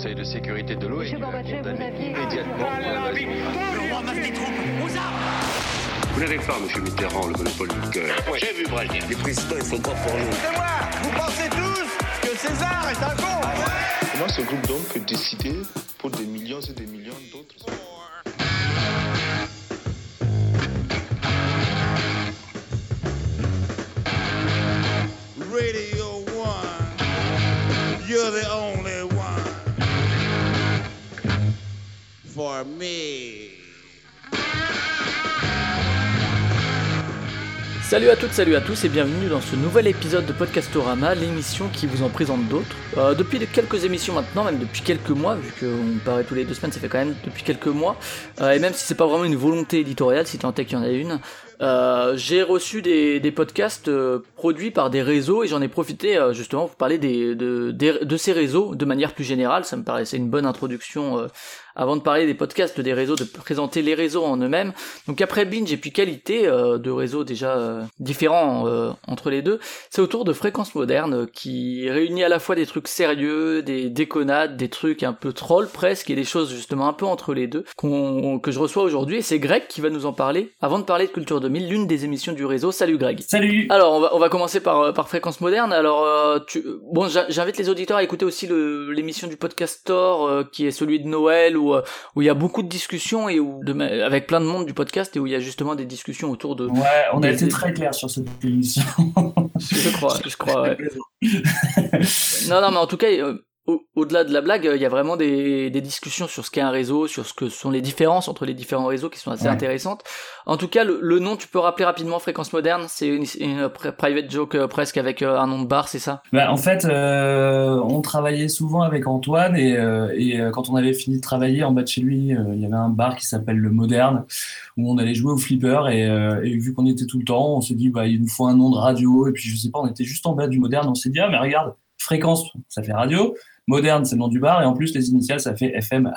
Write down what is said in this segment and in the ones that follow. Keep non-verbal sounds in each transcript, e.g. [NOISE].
Conseil de sécurité de l'ONU a condamné immédiatement Vous n'avez pas, monsieur Mitterrand, le monopole du cœur. Moi j'ai vu Brasier. Les présidents, ils sont pas pour nous. C'est moi Vous pensez tous que César est un con Comment ce groupe d'hommes peut décider pour des millions et des millions Salut à toutes, salut à tous et bienvenue dans ce nouvel épisode de Podcastorama, l'émission qui vous en présente d'autres. Euh, depuis de quelques émissions maintenant, même depuis quelques mois, vu qu'on paraît tous les deux semaines, ça fait quand même depuis quelques mois, euh, et même si c'est pas vraiment une volonté éditoriale, si tant est qu'il y en a une, euh, j'ai reçu des, podcasts euh, produits par des réseaux et j'en ai profité euh, justement pour parler de, de ces réseaux de manière plus générale. Ça me paraissait une bonne introduction avant de parler des podcasts des réseaux, de présenter les réseaux en eux-mêmes. Donc après Binge et puis qualité de réseaux déjà différents entre les deux, c'est autour de Fréquence Moderne qui réunit à la fois des trucs sérieux, des déconnades, des trucs un peu trolls presque et des choses justement un peu entre les deux que je reçois aujourd'hui et c'est Greg qui va nous en parler avant de parler de Culture 2000, l'une des émissions du réseau. Salut Greg. Salut Alors on va, on va commencer par, euh, par fréquence moderne. Alors euh, tu, bon, j'in- j'invite les auditeurs à écouter aussi l'émission du podcast Store euh, qui est celui de Noël où où il y a beaucoup de discussions et où de, avec plein de monde du podcast et où il y a justement des discussions autour de. Ouais, on a été des- très clair sur cette émission. Je crois, je crois. Ouais. [LAUGHS] Non, non, mais en tout cas. Au- Au-delà de la blague, euh, il y a vraiment des, des discussions sur ce qu'est un réseau, sur ce que sont les différences entre les différents réseaux qui sont assez Ouais. intéressantes. En tout cas, le, le nom, tu peux rappeler rapidement Fréquence Moderne, c'est une, une pri- private joke euh, presque avec euh, un nom de bar, c'est ça? Bah, en fait, euh, on travaillait souvent avec Antoine et, euh, et quand on avait fini de travailler en bas de chez lui, euh, il y avait un bar qui s'appelle le Moderne où on allait jouer au flipper et, et vu qu'on y était tout le temps, on s'est dit bah il nous faut un nom de radio et puis je sais pas, on était juste en bas du Moderne, on s'est dit ah mais regarde, fréquence, ça fait radio. Moderne, c'est le nom du bar, et en plus, les initiales, ça fait FM.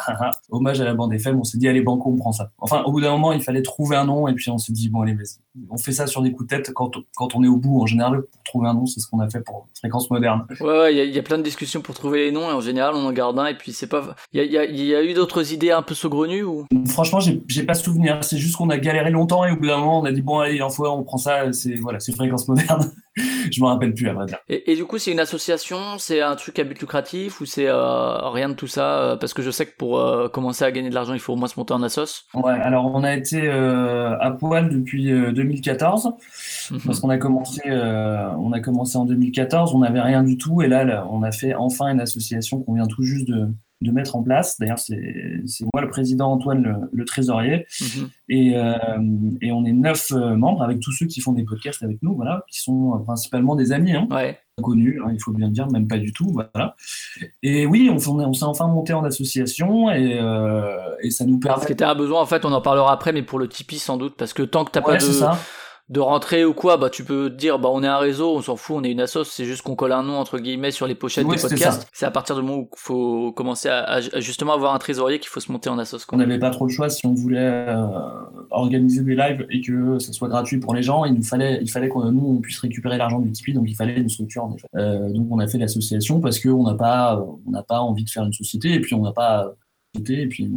Hommage à la bande FM, on s'est dit, allez, banco, on prend ça. Enfin, au bout d'un moment, il fallait trouver un nom, et puis on s'est dit, bon, allez, vas-y. On fait ça sur des coups de tête quand, quand on est au bout, en général, pour trouver un nom, c'est ce qu'on a fait pour Fréquence Moderne. Ouais, ouais, il y, a- il y a plein de discussions pour trouver les noms et en général on en garde un et puis c'est pas. Il y a, y, y eu d'autres idées un peu saugrenues ou? Franchement, j'ai pas souvenir. C'est juste qu'on a galéré longtemps, et au bout d'un moment, on a dit, bon, allez, il en faut on prend ça, c'est voilà, c'est Fréquence Moderne. Je me rappelle plus, à vrai dire. et, et du coup c'est une association, c'est un truc à but lucratif ou c'est euh, rien de tout ça euh, parce que je sais que pour euh, commencer à gagner de l'argent il faut au moins se monter en assos. Ouais, alors on a été euh, à poil depuis euh, 2014. Parce qu'on a commencé, euh, on a commencé en 2014, on n'avait rien du tout, et là, là, on a fait enfin une association qu'on vient tout juste de, de mettre en place. D'ailleurs, c'est moi le président, Antoine le, le trésorier, Mhm. et, euh, et on est neuf euh, membres avec tous ceux qui font des podcasts avec nous, voilà, qui sont euh, principalement des amis, hein, Ouais. inconnus, hein, il faut bien le dire, même pas du tout, voilà. Et oui, on, on, est- on s'est enfin monté en association, et, euh, et ça nous Parce permet. que t'as un besoin en fait on en parlera après mais pour le Tipeee sans doute parce que tant que t'as Ouais, pas de. De rentrée ou quoi bah tu peux te dire bah on est un réseau on s'en fout on est une assos c'est juste qu'on colle un nom entre guillemets sur les pochettes des podcasts. C'est à partir du moment où il faut commencer à, justement avoir un trésorier qu'il faut se monter en quoi. On n'avait pas trop le choix si on voulait euh, organiser des lives et que ça soit gratuit pour les gens. Il nous fallait, il fallait qu'on nous on puisse récupérer l'argent du Tipeee, donc il fallait une structure. Euh, donc on a fait l'association parce qu'on n'a pas, on n'a pas envie de faire une société et puis on n'a pas et puis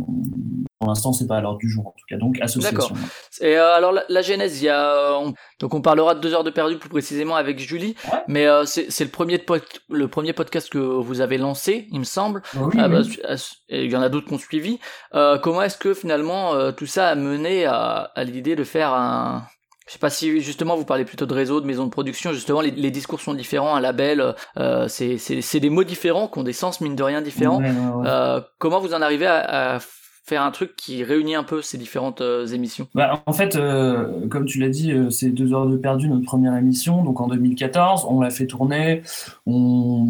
pour l'instant c'est pas à l'ordre du jour en tout cas. Donc association. Et euh, alors la, la genèse, il y a euh, on- donc on parlera de deux heures de perdu plus précisément avec Julie, Ouais. mais euh, c'est c'est le premier pod- le premier podcast que vous avez lancé, il me semble. Oui, Ah bah, oui. ah, et il y en a d'autres qui ont suivi. Euh, comment est-ce que finalement euh, tout ça a mené à, à l'idée de faire un je sais pas si justement vous parlez plutôt de réseau, de maison de production. Justement, les, les discours sont différents. Un label, euh, c'est c'est c'est des mots différents, qui ont des sens mine de rien différents. Ouais, ouais, ouais. Euh, comment vous en arrivez à, à faire un truc qui réunit un peu ces différentes euh, émissions Bah, en fait, euh, comme tu l'as dit, euh, c'est deux heures de perdu notre première émission, donc en 2014, on l'a fait tourner. On,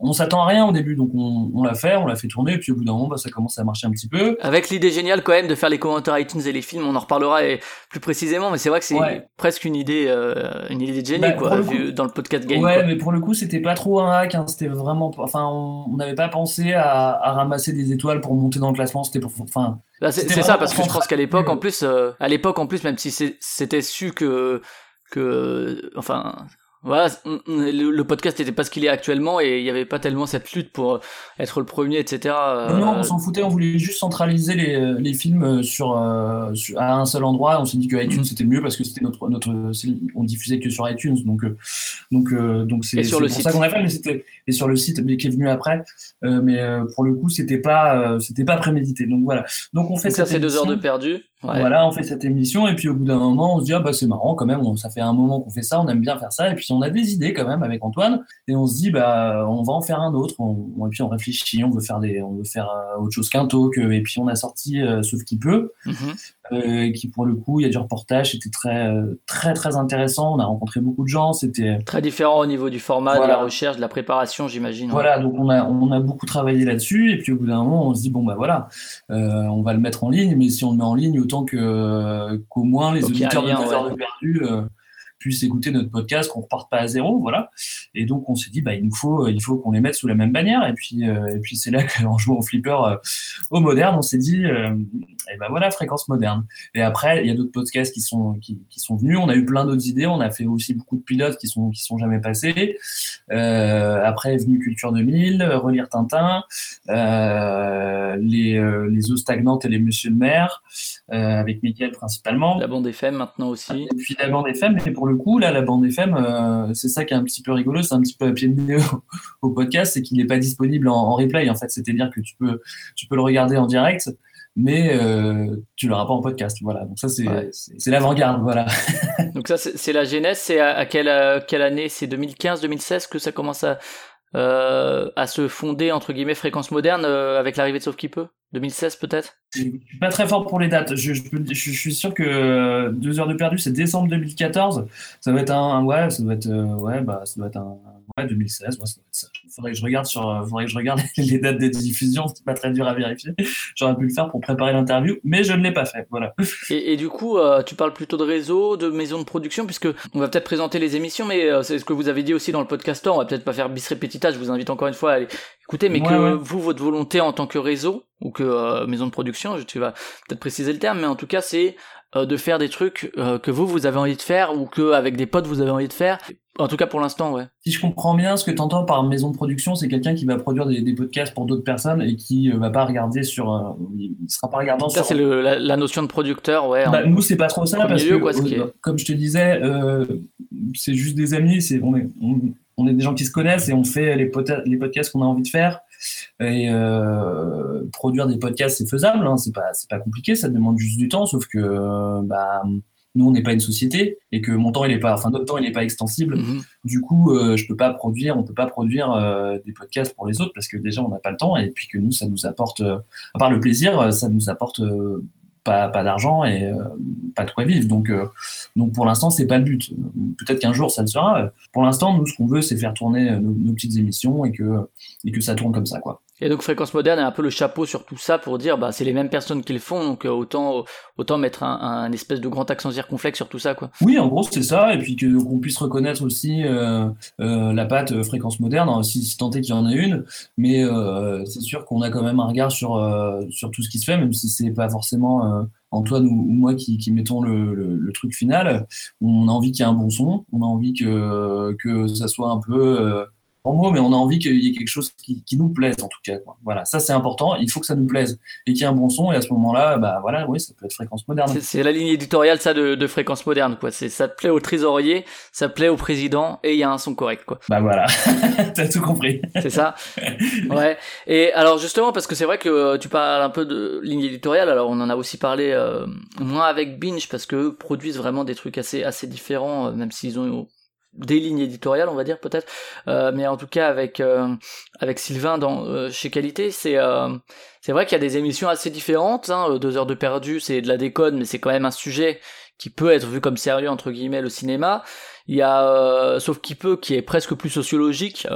on s'attend à rien au début, donc on, on l'a fait, on l'a fait tourner, et puis au bout d'un moment, bah, ça commence à marcher un petit peu. Avec l'idée géniale quand même de faire les commentaires iTunes et les films, on en reparlera et plus précisément, mais c'est vrai que c'est Ouais. presque une idée, une idée de génie Bah, quoi, pour le vu coup- dans le podcast game. ouais, quoi. mais pour le coup, c'était pas trop un hack, hein, c'était vraiment, enfin, on on n'avait pas pensé à, à ramasser des étoiles pour monter dans le classement, c'était pour, enfin, Bah, c'est ça parce que je pense qu'à l'époque en plus, euh, à l'époque en plus, même si c'était su que que, enfin, voilà, le, podcast n'était pas ce qu'il est actuellement et il n'y avait pas tellement cette lutte pour être le premier, etc. Non, on s'en foutait, on voulait juste centraliser les, les films sur, à un seul endroit. On s'est dit que iTunes c'était mieux parce que c'était notre, notre, on diffusait que sur iTunes, donc donc donc c'est pour ça qu'on a fait, mais c'était et sur le site mais qui est venu après, mais pour le coup c'était pas c'était pas prémédité. Donc voilà, donc on fait ça, c'est deux heures de perdu. Voilà, on fait cette émission et puis au bout d'un moment, on se dit ah bah c'est marrant quand même, ça fait un moment qu'on fait ça, on aime bien faire ça et puis on a des idées quand même avec Antoine et on se dit bah on va en faire un autre. On, et puis on réfléchit, on veut faire des, on veut faire euh, autre chose qu'un talk et puis on a sorti euh, sauf qui peut, euh, qui pour le coup il y a du reportage, c'était très très très intéressant. On a rencontré beaucoup de gens, c'était très différent au niveau du format, de la recherche, de la préparation, j'imagine. Voilà, donc on a on a beaucoup travaillé là-dessus et puis au bout d'un moment on se dit bon bah voilà, on va le mettre en ligne, mais si on le met en ligne autant que qu'au moins les auditeurs de heures de perdu euh, puissent écouter notre podcast, qu'on reparte pas à zéro, voilà. Et donc on s'est dit bah il nous faut il faut qu'on les mette sous la même bannière et puis euh, et puis c'est là [LAUGHS] qu'en jouant au flipper euh, au moderne, on s'est dit et ben voilà fréquence moderne. Et après il y a d'autres podcasts qui sont qui, qui, sont venus, on a eu plein d'autres idées, on a fait aussi beaucoup de pilotes qui sont qui sont jamais passés. après est venu Culture 2000, relire Tintin, les les eaux stagnantes et les Monsieur de mer. Euh, avec Mickaël principalement. La bande FM maintenant aussi. Et puis la bande FM, mais pour le coup, là, la bande FM, euh, c'est ça qui est un petit peu rigolo, c'est un petit peu à pied de nez au, podcast, c'est qu'il n'est pas disponible en, replay, en fait. C'est-à-dire que tu peux, tu peux le regarder en direct, mais euh, tu l'auras pas en podcast. Voilà. Donc ça, c'est l'avant-garde. Voilà. [LAUGHS] Donc ça, c'est la genèse. C'est à, quelle, quelle année? C'est 2015, 2016 que ça commence à, à se fonder, entre guillemets, fréquence moderne avec l'arrivée de Sauf qui peut? 2016 peut-être? Je suis pas très fort pour les dates. Je, suis sûr que deux heures de perdu, c'est décembre 2014. Ça va être un, ouais, ça doit être euh, ouais, bah ça doit être un ouais 2016. Ouais, ça doit être ça. Faudrait que je regarde sur, faudrait que je regarde [LAUGHS] les dates des diffusions. C'est pas très dur à vérifier. J'aurais pu le faire pour préparer l'interview, mais je ne l'ai pas fait. Voilà. Et, du coup, euh, tu parles plutôt de réseau, de maison de production, puisque on va peut-être présenter les émissions, mais euh, c'est ce que vous avez dit aussi dans le podcast. On va peut-être pas faire bis repetita. Je vous invite encore une fois à aller écouter, mais que vous, votre volonté en tant que réseau ou que euh, maison de production, tu vas peut-être préciser le terme, mais en tout cas c'est euh, de faire des trucs euh, que vous vous avez envie de faire ou que avec des potes vous avez envie de faire. En tout cas pour l'instant, ouais. Si je comprends bien, ce que tu entends par maison de production, c'est quelqu'un qui va produire des, des, podcasts pour d'autres personnes et qui va pas regarder sur, il sera pas regardant. Ça c'est la, la, notion de producteur, ouais. Bah, nous c'est pas trop ça parce que, comme je te disais, c'est juste des amis, c'est on est on, est des gens qui se connaissent et on fait les, les podcasts qu'on a envie de faire. Et euh, produire des podcasts, c'est faisable, hein, c'est pas, c'est pas compliqué, ça demande juste du temps, sauf que euh, bah, nous, on n'est pas une société et que mon temps, il est pas, enfin, notre temps, il n'est pas extensible. Mm-hmm. Du coup, euh, je peux pas produire, on peut pas produire des podcasts pour les autres parce que déjà, on n'a pas le temps et puis que nous, ça nous apporte, à part le plaisir, ça nous apporte pas, pas d'argent et euh, pas de quoi vivre. Donc, euh, donc pour l'instant, c'est pas le but. Peut-être qu'un jour, ça le sera. Pour l'instant, nous, ce qu'on veut, c'est faire tourner nos, nos, petites émissions et que, et que ça tourne comme ça, quoi. Et donc Fréquence Moderne est un peu le chapeau sur tout ça pour dire bah c'est les mêmes personnes qui le font donc euh, autant autant mettre un, espèce de grand accent circonflexe sur tout ça quoi. Oui en gros c'est ça et puis qu'on puisse reconnaître aussi euh, euh, la patte Fréquence Moderne hein, si, si qu'il y en a une. Mais c'est sûr qu'on a quand même un regard sur sur tout ce qui se fait même si c'est pas forcément Antoine ou, moi qui, mettons le, truc final. On a envie qu'il y ait un bon son. On a envie que que ça soit un peu en mot, mais on a envie qu'il y ait quelque chose qui, nous plaise en tout cas. Voilà, ça c'est important. Il faut que ça nous plaise et qu'il y ait un bon son. Et à ce moment-là, bah voilà, oui, ça peut être fréquence moderne. C'est la ligne éditoriale ça de, de fréquence moderne quoi. C'est ça plaît au trésorier, ça plaît au président et il y a un son correct quoi. Bah voilà, [LAUGHS] t'as tout compris. c'est ça. [LAUGHS] Ouais. Et alors justement parce que c'est vrai que tu parles un peu de ligne éditoriale. Alors on en a aussi parlé euh, moins avec Binge parce que eux produisent vraiment des trucs assez assez différents, euh, même s'ils ont des lignes éditoriales on va dire peut-être. Euh, mais en tout cas avec euh, avec Sylvain dans euh, chez Qualité c'est c'est vrai qu'il y a des émissions assez différentes hein, deux heures de perdu c'est de la déconne mais c'est quand même un sujet qui peut être vu comme sérieux entre guillemets le cinéma. Il y a sauf qui peut qui est presque plus sociologique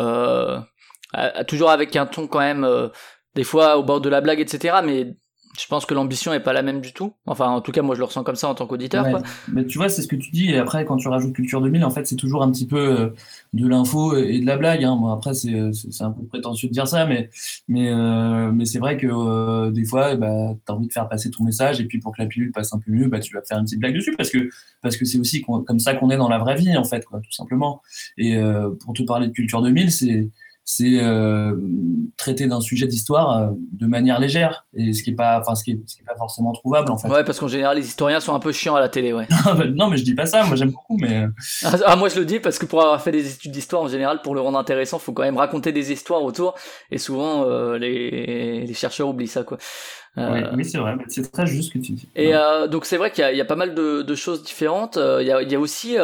toujours avec un ton quand même des fois au bord de la blague etc mais je pense que l'ambition est pas la même du tout. Enfin, en tout cas, moi, je le ressens comme ça en tant qu'auditeur. Mais tu vois, c'est ce que tu dis. Et après, quand tu rajoutes Culture 2000, en fait, c'est toujours un petit peu euh, de l'info et de la blague. Hein. Bon, après, c'est un peu prétentieux de dire ça, mais, mais, euh, mais c'est vrai que euh, des fois, bah, tu as envie de faire passer ton message. Et puis, pour que la pilule passe un peu mieux, bah, tu vas faire une petite blague dessus parce que parce que c'est aussi comme ça qu'on est dans la vraie vie, en fait, quoi, tout simplement. Et pour te parler de Culture 2000, c'est c'est euh, traiter d'un sujet d'histoire euh, de manière légère. Et ce qui est pas enfin ce qui est, ce qui est pas forcément trouvable en fait. Ouais parce qu'en général les historiens sont un peu chiants à la télé ouais. [LAUGHS] Non mais je dis pas ça moi j'aime beaucoup mais euh, ah, ah, moi je le dis parce que pour avoir fait des études d'histoire en général pour le rendre intéressant faut quand même raconter des histoires autour. Et souvent euh, les, les chercheurs oublient ça quoi euh, oui, c'est vrai, c'est très juste ce que tu dis. Et euh, donc c'est vrai qu'il y, y, a pas mal de, de choses différentes. Euh, il y, a, il y a aussi,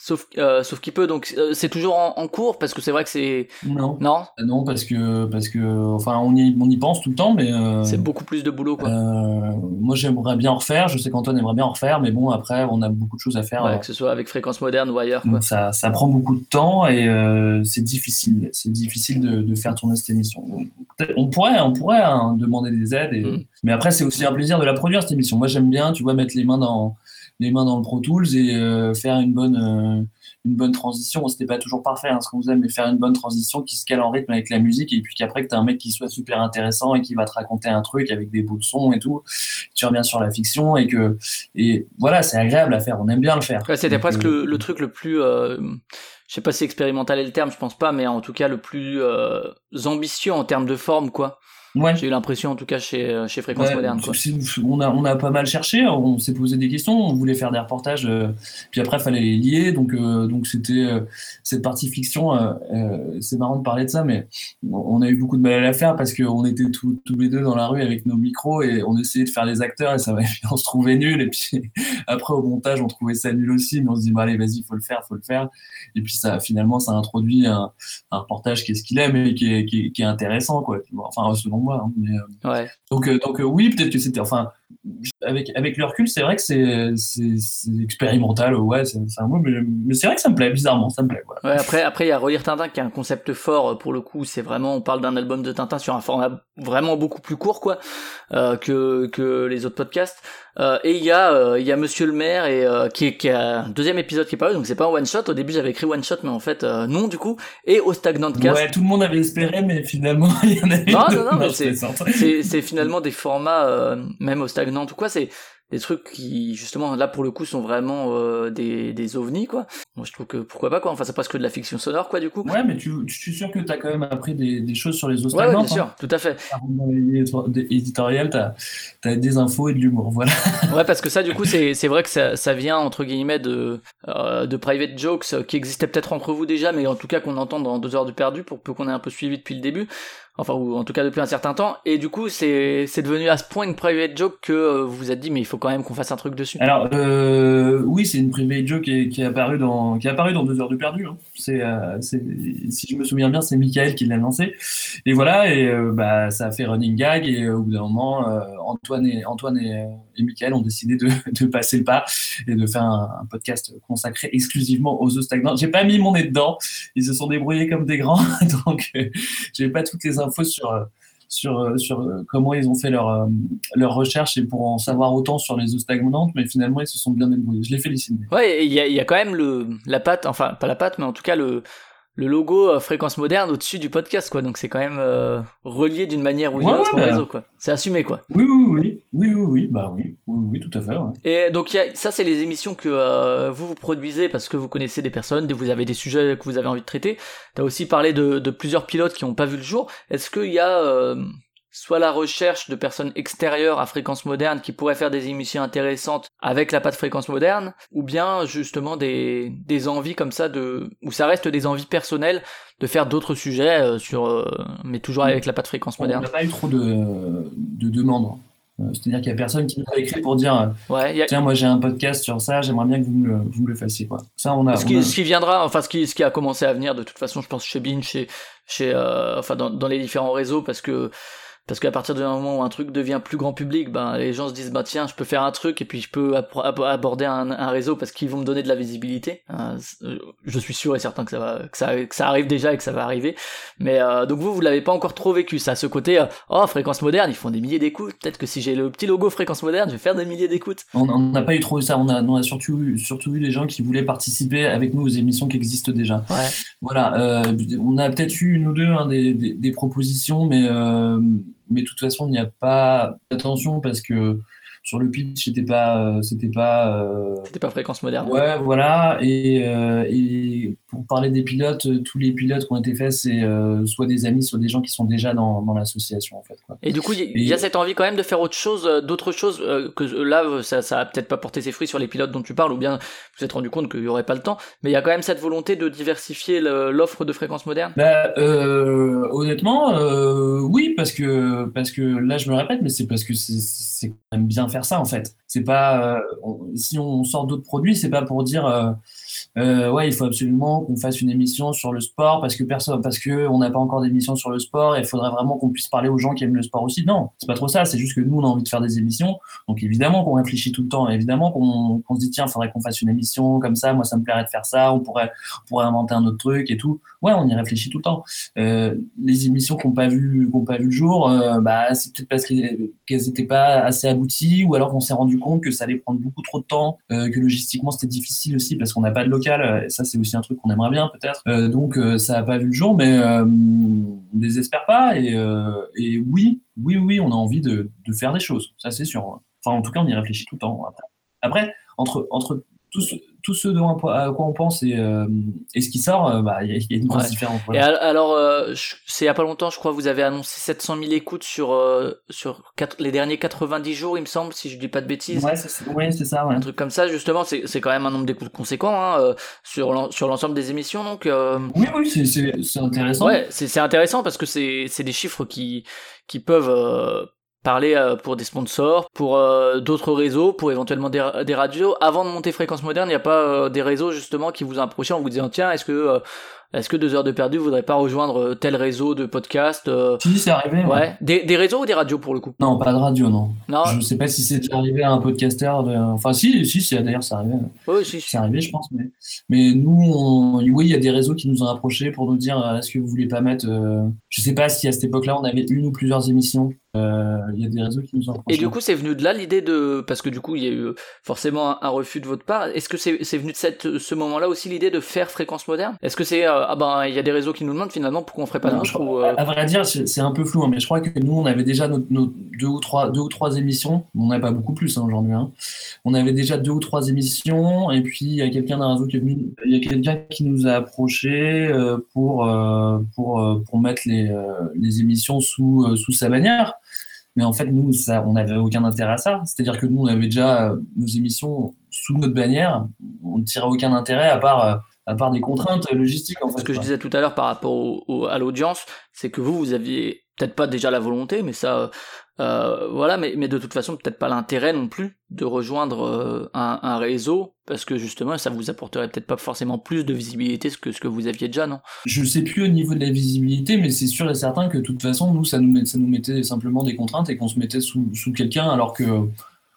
sauf, sauf qu'il peut, donc c'est toujours en, en, cours parce que c'est vrai que c'est. Non. Non? Non, parce que parce que enfin on y on y pense tout le temps, mais. c'est beaucoup plus de boulot quoi. moi j'aimerais bien en refaire. Je sais qu'Antoine aimerait bien en refaire, mais bon après on a beaucoup de choses à faire. Ouais, que ce soit avec fréquence moderne ou ailleurs. Quoi. Ça ça prend beaucoup de temps et c'est difficile. C'est difficile de, de, faire tourner cette émission. On pourrait on pourrait hein, demander des aides et. Mm. Mais après, c'est aussi un plaisir de la produire, cette émission. Moi, j'aime bien, tu vois, mettre les mains dans, les mains dans le Pro Tools et euh, faire une bonne, euh, une bonne transition. C'était pas toujours parfait, hein, ce qu'on faisait, mais faire une bonne transition qui se cale en rythme avec la musique et puis qu'après que tu as un mec qui soit super intéressant et qui va te raconter un truc avec des bouts de son et tout, tu reviens sur la fiction et que, et voilà, c'est agréable à faire. On aime bien le faire. C'était presque euh, le, le, truc le plus, je sais pas si expérimental est le terme, je pense pas, mais en tout cas le plus ambitieux en termes de forme, quoi. Ouais. J'ai eu l'impression, en tout cas, chez, euh, chez Fréquence Moderne. Quoi. On, a, on a pas mal cherché, on s'est posé des questions, on voulait faire des reportages, euh, puis après, il fallait les lier. Donc, euh, donc c'était cette partie fiction. c'est marrant de parler de ça, mais on a eu beaucoup de mal à la faire parce qu'on était tous, tous les deux dans la rue avec nos micros et on essayait de faire les acteurs et ça [LAUGHS] on se trouvait nul. Et puis [LAUGHS] après, au montage, on trouvait ça nul aussi, mais on se dit, bah, allez, vas-y, faut le faire, faut le faire. Et puis ça, finalement, ça introduit un, un reportage qui est ce qu'il aime et qui est, qui qui est intéressant, quoi. Enfin, selon moi. Hein, mais, euh, ouais. Donc, euh, donc euh, oui, peut-être que c'était. Enfin, avec, avec le recul, c'est vrai que c'est, expérimental, ouais, c'est, un mot, mais, c'est vrai que ça me plaît, bizarrement, ça me plaît. Ouais, après, après, il y a Relire Tintin qui a un concept fort, pour le coup, c'est vraiment, on parle d'un album de Tintin sur un format vraiment beaucoup plus court, quoi, euh, que, que les autres podcasts. Euh, et il y a, euh, il y a Monsieur le Maire et qui, qui a un deuxième épisode qui est paru, donc c'est pas un one shot. Au début, j'avais écrit one shot, mais en fait, non, du coup. Et au Stagnant Cast. Ouais, tout le monde avait espéré, mais finalement, [LAUGHS] il y en avait. Non, non, non, c'est, c'est, finalement des formats, même au Stagnant ou quoi, c'est, des trucs qui justement là pour le coup sont vraiment euh, des, des ovnis quoi. Moi je trouve que pourquoi pas quoi, enfin ça passe que de la fiction sonore quoi du coup. Ouais mais tu, je suis sûr que tu as quand même appris des, des choses sur les os ouais, bien sûr, hein. tout à fait. Éditorial, tu as, des infos et de l'humour, voilà. [LAUGHS] ouais parce que ça du coup c'est, c'est vrai que ça, ça vient entre guillemets de, euh, de private jokes qui existaient peut-être entre vous déjà mais en tout cas qu'on entend dans deux heures de perdu pour peu qu'on ait un peu suivi depuis le début enfin ou en tout cas depuis un certain temps et du coup c'est c'est devenu à ce point une private joke que euh, vous vous êtes dit mais il faut quand même qu'on fasse un truc dessus. Alors euh, oui c'est une private joke qui est, qui est apparue dans qui est apparue dans deux heures de perdu hein. c'est euh, si je me souviens bien c'est Michael qui l'a lancé. Et voilà et euh, bah ça a fait running gag et au bout d'un moment Antoine et Antoine et, et Michael ont décidé de, [LAUGHS] de passer le pas et de faire un, podcast consacré exclusivement aux œufs stagnants. J'ai pas mis mon nez dedans. Ils se sont débrouillés comme des grands. [LAUGHS] Donc j'ai pas toutes les infos sur, euh, sur, euh, sur euh, comment ils ont fait leur, leur recherche et pour en savoir autant sur les eaux stagnantes, mais finalement ils se sont bien débrouillés. Je les félicite. Ouais, il y a, y a, quand même le, la patte, enfin pas la patte, mais en tout cas le, le logo euh, fréquence moderne au-dessus du podcast quoi. Donc c'est quand même euh, relié d'une manière ou d'une autre au bah. réseau quoi. C'est assumé quoi. Oui oui oui oui. Oui oui bah oui. Oui, oui tout à fait et donc y a, ça c'est les émissions que euh, vous vous produisez parce que vous connaissez des personnes vous avez des sujets que vous avez envie de traiter. T'as aussi parlé de, de plusieurs pilotes qui ont pas vu le jour. Est-ce qu'il y a soit la recherche de personnes extérieures à fréquence moderne qui pourraient faire des émissions intéressantes avec la patte fréquence moderne, ou bien justement des, des envies comme ça de, où ça reste des envies personnelles de faire d'autres sujets euh, sur, euh, mais toujours avec la patte fréquence moderne. On n'a pas eu trop de, de demandes. Euh, c'est-à-dire qu'il y a personne qui nous a écrit pour dire ouais, tiens moi j'ai un podcast sur ça j'aimerais bien que vous me, vous me le fassiez quoi ça on a ce, qui, ce qui viendra enfin ce qui ce qui a commencé à venir de toute façon je pense chez Bean chez chez enfin dans, dans les différents réseaux parce que parce qu'à partir du moment où un truc devient plus grand public, ben les gens se disent bah tiens, je peux faire un truc et puis je peux aborder un, un, réseau parce qu'ils vont me donner de la visibilité. Euh, je suis sûr et certain que ça va, que ça, que ça arrive déjà et que ça va arriver. Mais euh, donc vous, vous l'avez pas encore trop vécu ça, ce côté oh fréquence moderne, ils font des milliers d'écoutes. Peut-être que si j'ai le petit logo fréquence moderne, je vais faire des milliers d'écoutes. On n'a pas eu trop ça. On a, on a surtout, surtout eu des gens qui voulaient participer avec nous aux émissions qui existent déjà. Ouais. Voilà. on a peut-être eu une ou deux hein, des, des, des, propositions, mais mais de toute façon, il n'y a pas d'attention parce que sur le pitch, c'était pas, euh, c'était pas. Euh, c'était pas fréquence moderne. Ouais, voilà. Et, euh, et, pour parler des pilotes, tous les pilotes qui ont été faits, c'est soit des amis, soit des gens qui sont déjà dans, dans l'association, en fait. Quoi. Et du coup, il y, a cette envie quand même de faire autre chose, d'autres choses que là, ça, ça a peut-être pas porté ses fruits sur les pilotes dont tu parles, ou bien vous vous êtes rendu compte qu'il y aurait pas le temps. Mais il y a quand même cette volonté de diversifier l'offre de fréquence moderne. Bah, honnêtement, oui, parce que parce que là, je me répète, mais c'est parce que c'est quand même bien faire ça en fait. C'est pas euh, si on sort d'autres produits, c'est pas pour dire euh, ouais, il faut absolument qu'on fasse une émission sur le sport parce que personne, parce que on n'a pas encore d'émission sur le sport et il faudrait vraiment qu'on puisse parler aux gens qui aiment le sport aussi. Non, c'est pas trop ça. C'est juste que nous, on a envie de faire des émissions. Donc évidemment qu'on réfléchit tout le temps. Évidemment qu'on se dit tiens, faudrait qu'on fasse une émission comme ça. Moi, ça me plairait de faire ça. On pourrait, on pourrait inventer un autre truc et tout. Ouais, on y réfléchit tout le temps. Euh, les émissions qu'on pas vu, qu'on pas vu le jour, euh, bah c'est peut-être parce qu'elles n'étaient pas assez abouties ou alors qu'on s'est rendu compte que ça allait prendre beaucoup trop de temps, euh, que logistiquement c'était difficile aussi parce qu'on n'a pas de local. Euh, ça, c'est aussi un truc qu'on aimerait bien peut-être. Euh, donc, ça n'a pas vu le jour, mais on désespère pas. Et, oui, oui, oui, on a envie de, faire des choses. Ça, c'est sûr. Enfin, en tout cas, on y réfléchit tout le temps. Après, entre, entre tous, tout ce à quoi on pense et, euh, et ce qui sort, euh, bah, il y, a une grosse différence. Et alors, euh, c'est il y a pas longtemps, je crois, vous avez annoncé 700 000 écoutes sur, sur les derniers 90 jours, il me semble, si je dis pas de bêtises. Ouais, c'est ça. Ouais. Un truc comme ça, justement, c'est quand même un nombre d'écoutes conséquent hein, sur l'ensemble des émissions. Donc, Oui, oui, c'est intéressant. Ouais, c'est intéressant parce que c'est des chiffres qui, qui peuvent parler euh, pour des sponsors, pour euh, d'autres réseaux, pour éventuellement des, des, radios. Avant de monter Fréquence Moderne, il n'y a pas euh, des réseaux justement qui vous approché en vous disant tiens, est-ce que est-ce que deux heures de perdu voudrait pas rejoindre tel réseau de podcast Si, c'est arrivé. Ouais. Des, des, réseaux ou des radios pour le coup? Non, pas de radio, non. Non. Je sais pas si c'est arrivé à un podcasteur. De... Enfin, si, si, si d'ailleurs, c'est arrivé. Oui, si. C'est arrivé, je pense. Mais, mais nous, on... oui, il y a des réseaux qui nous ont approchés pour nous dire est-ce que vous voulez pas mettre. Je sais pas si à cette époque-là, on avait une ou plusieurs émissions euh, il y a des réseaux qui nous ont Et du coup, c'est venu de là l'idée de. Parce que du coup, il y a eu forcément un, refus de votre part. Est-ce que c'est venu de cette, ce moment-là aussi l'idée de faire fréquence moderne? Est-ce que c'est. Euh, ah ben, il y a des réseaux qui nous demandent finalement pourquoi on ferait pas d'autres ou, euh... À vrai dire, c'est un peu flou, hein, mais je crois que nous, on avait déjà nos, deux, ou trois, deux ou trois émissions. On n'avait pas beaucoup plus hein, aujourd'hui. Hein. On avait déjà deux ou trois émissions, et puis il y a quelqu'un d'un réseau qui est venu. Il y a quelqu'un qui nous a approché euh, pour, pour, pour mettre les, les émissions sous, sous sa bannière. Mais en fait, nous, ça, on n'avait aucun intérêt à ça. C'est-à-dire que nous, on avait déjà euh, nos émissions sous notre bannière. On ne tirait aucun intérêt à part, à part des contraintes logistiques. En fait, Ce que je disais tout à l'heure par rapport à l'audience, c'est que vous, vous aviez peut-être pas déjà la volonté, mais ça, euh, voilà, mais, mais de toute façon, peut-être pas l'intérêt non plus de rejoindre euh, un, un, réseau, parce que justement, ça vous apporterait peut-être pas forcément plus de visibilité que ce que vous aviez déjà, non? Je sais plus au niveau de la visibilité, mais c'est sûr et certain que de toute façon, nous, ça nous, ça nous mettait simplement des contraintes et qu'on se mettait sous, sous quelqu'un, alors que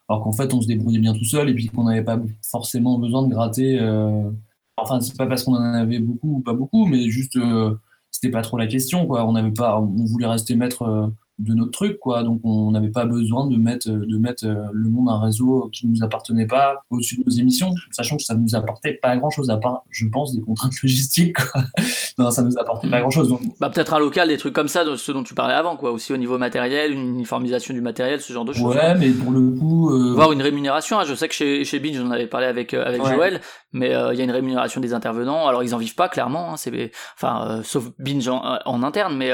alors qu'en fait, on se débrouillait bien tout seul et puis qu'on n'avait pas forcément besoin de gratter. Euh... Enfin, c'est pas parce qu'on en avait beaucoup ou pas beaucoup, mais juste, euh, c'était pas trop la question, quoi. On n'avait pas, on voulait rester maître euh, de notre truc, quoi. Donc on n'avait pas besoin de mettre, de mettre euh, le monde un réseau qui ne nous appartenait pas au-dessus de nos émissions, sachant que ça ne nous apportait pas grand-chose à part, je pense, des contraintes [LAUGHS] logistiques. Quoi. non, ça nous apportait pas grand-chose. Donc... Bah peut-être un local, des trucs comme ça, de ce dont tu parlais avant, quoi. Aussi au niveau matériel, une uniformisation du matériel, ce genre de choses. Ouais, mais pour le coup. Euh... Voir une rémunération. Hein. Je sais que chez chez Binge, j'en avais parlé avec euh, avec Joël, mais euh, il y a une rémunération des intervenants. Alors ils en vivent pas clairement, hein. c'est enfin sauf Binge en, en interne, mais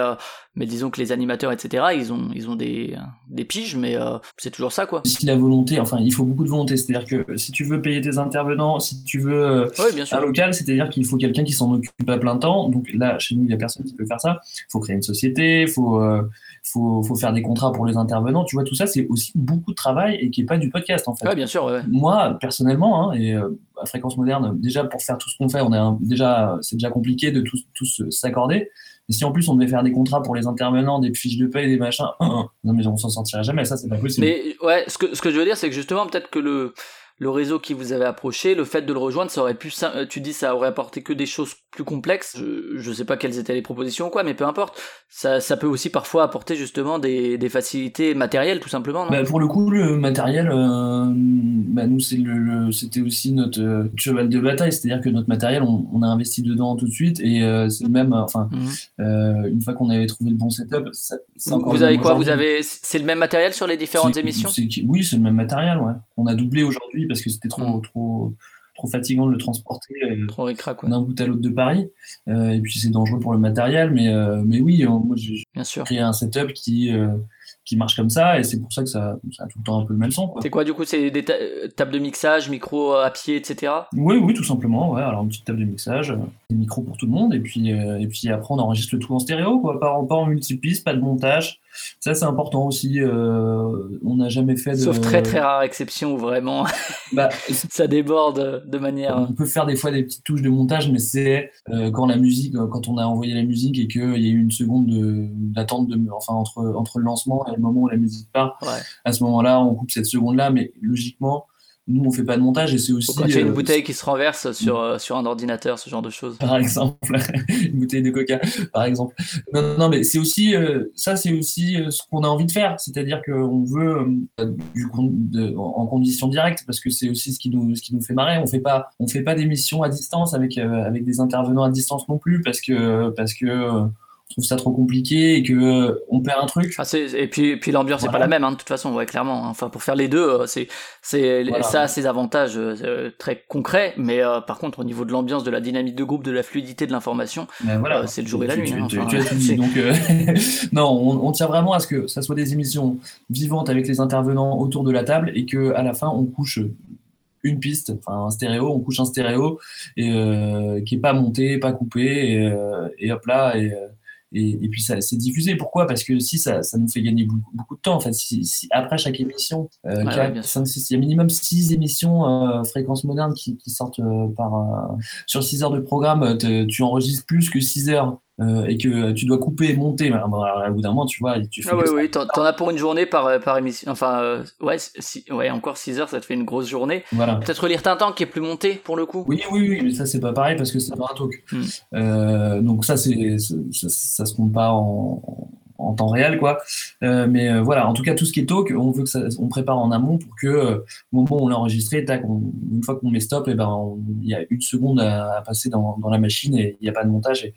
mais disons que les animateurs, etc., ils ont, ils ont des, des piges, mais euh, c'est toujours ça, quoi. Si la volonté, enfin, il faut beaucoup de volonté. C'est-à-dire que si tu veux payer tes intervenants, si tu veux euh, un local, c'est-à-dire qu'il faut quelqu'un qui s'en occupe à plein temps. Donc là, chez nous, il n'y a personne qui peut faire ça. Il faut créer une société, il faut, euh, faut, faut, faire des contrats pour les intervenants. Tu vois, tout ça, c'est aussi beaucoup de travail et qui n'est pas du podcast, en fait. Ouais, bien sûr. Moi, personnellement, hein, et à fréquence moderne, déjà pour faire tout ce qu'on fait, on est déjà, c'est déjà compliqué de tous, tous s'accorder. Et si en plus on devait faire des contrats pour les intervenants, des fiches de paie, des machins, [LAUGHS] non mais on s'en sortirait jamais, ça c'est pas possible. Mais ouais, ce que, ce que je veux dire, c'est que justement, peut-être que le, le réseau qui vous avait approché, le fait de le rejoindre, ça aurait pu, euh, tu dis, ça aurait apporté que des choses plus complexes. Je, je sais pas quelles étaient les propositions ou quoi, mais peu importe. Ça, ça peut aussi parfois apporter justement des, des facilités matérielles, tout simplement. Non? Bah pour le coup, le matériel, euh, bah nous, c'est le, c'était aussi notre euh, cheval de bataille, c'est-à-dire que notre matériel, on, on, a investi dedans tout de suite et euh, c'est même, enfin, mmh. une fois qu'on avait trouvé le bon setup, ça, encore vous avez quoi? Vous avez, c'est le même matériel sur les différentes émissions? Oui, c'est le même matériel. Ouais. On a doublé aujourd'hui parce que c'était trop, mm. trop, trop fatigant de le transporter euh, d'un bout à l'autre de Paris. Euh, et puis c'est dangereux pour le matériel, mais, euh, mais oui, moi j'ai créé un setup qui, qui marche comme ça et c'est pour ça que ça, ça, a tout le temps un peu le même son. C'est quoi du coup C'est des tables de mixage, micro à pied, etc. Oui, oui, tout simplement. Ouais. Alors une petite table de mixage, des micros pour tout le monde et puis, et puis après on enregistre tout en stéréo, quoi. Pas, pas en multipiste, pas de montage. Ça, c'est important aussi. Euh, on n'a jamais fait de. Sauf très très rare exception où vraiment [LAUGHS] bah, [LAUGHS] ça déborde de manière. On peut faire des fois des petites touches de montage, mais c'est euh, quand la musique, euh, quand on a envoyé la musique et qu'il y a eu une seconde d'attente, de, enfin entre entre le lancement et le moment où la musique part. À ce moment-là, on coupe cette seconde-là, mais logiquement nous on fait pas de montage et c'est aussi quand il y a une bouteille qui se renverse sur sur un ordinateur ce genre de choses. Par exemple [LAUGHS] une bouteille de coca par exemple. Non non mais c'est aussi ça c'est aussi ce qu'on a envie de faire. C'est-à-dire qu'on veut du de, en condition directe parce que c'est aussi ce qui nous ce qui nous fait marrer. On fait pas on fait pas d'émissions à distance avec avec des intervenants à distance non plus parce que parce que trouve ça trop compliqué et que euh, on perd un truc. Ah, et puis, puis l'ambiance n'est pas la même, hein, de toute façon, ouais, clairement. Hein. Enfin, pour faire les deux, euh, c'est, c'est, ça a ses avantages euh, très concrets, mais par contre, au niveau de l'ambiance, de la dynamique de groupe, de la fluidité de l'information, ben voilà, c'est le jour et la nuit. Hein, dit. Donc, [LAUGHS] non, on, tient vraiment à ce que ça soit des émissions vivantes avec les intervenants autour de la table et que à la fin, on couche une piste, enfin un stéréo, on couche un stéréo et qui est pas monté, pas coupé et, et hop là et et, et, puis ça c'est diffusé. Pourquoi? Parce que si ça, ça nous fait gagner beaucoup, beaucoup de temps. En fait, si, si après chaque émission, euh, ouais, 5, 6, il y a minimum 6 émissions euh, fréquences modernes qui, qui sortent euh, par euh, sur 6 heures de programme, tu enregistres plus que 6 heures euh, et que tu dois couper et monter, au bout d'un moment, tu vois, tu fais. Ah oui, oui, t'en, as pour une journée par, euh, par émission. Enfin, euh, ouais, si, ouais, encore 6 heures, ça te fait une grosse journée. Voilà. Peut-être lire Tintin qui est plus monté pour le coup. Oui, oui, oui, mais ça, c'est pas pareil parce que c'est un talk. Hmm. Euh, donc, ça, c'est, ça, ça, se compte pas en, en temps réel, quoi. Euh, mais euh, voilà, en tout cas, tout ce qui est talk, on veut que ça, on prépare en amont pour que euh, au moment où on l'a enregistré, tac, une fois qu'on met stop, et eh ben il y a une seconde à, passer dans, dans, la machine et il n'y a pas de montage et,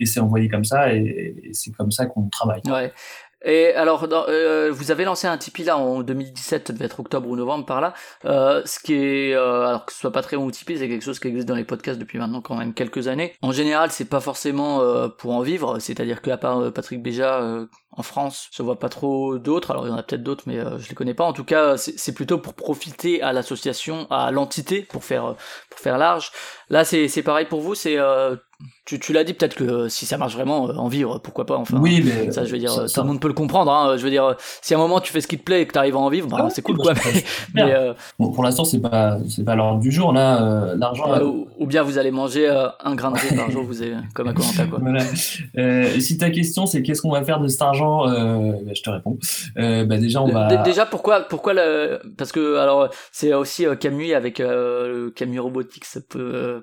et c'est envoyé comme ça et, et c'est comme ça qu'on travaille. Ouais. Et alors, euh, vous avez lancé un Tipeee là en 2017, ça devait être octobre ou novembre par là. Euh, ce qui est, euh, alors que ce soit pas très bon Tipeee, c'est quelque chose qui existe dans les podcasts depuis maintenant quand même quelques années. En général, c'est pas forcément euh, pour en vivre, c'est-à-dire que à part euh, Patrick Béja euh, en France, je vois pas trop d'autres. Alors il y en a peut-être d'autres, mais je les connais pas. En tout cas, c'est plutôt pour profiter à l'association, à l'entité, pour faire pour faire large. Là, c'est pareil pour vous, c'est tu, tu l'as dit peut-être que euh, si ça marche vraiment euh, en vivre pourquoi pas enfin oui mais ça je veux dire tout le monde peut le comprendre hein, je veux dire si à un moment tu fais ce qui te plaît et que tu arrives à en vivre bah, c'est cool quoi mais, euh, bon, pour l'instant c'est pas c'est pas l'ordre du jour là l'argent ou, bien vous allez manger un grain de riz par jour vous êtes comme un commentaire quoi. Voilà. si ta question c'est qu'est-ce qu'on va faire de cet argent bah, je te réponds. Bah, déjà on va déjà pourquoi pourquoi le... parce que alors c'est aussi Camus avec Camus Robotics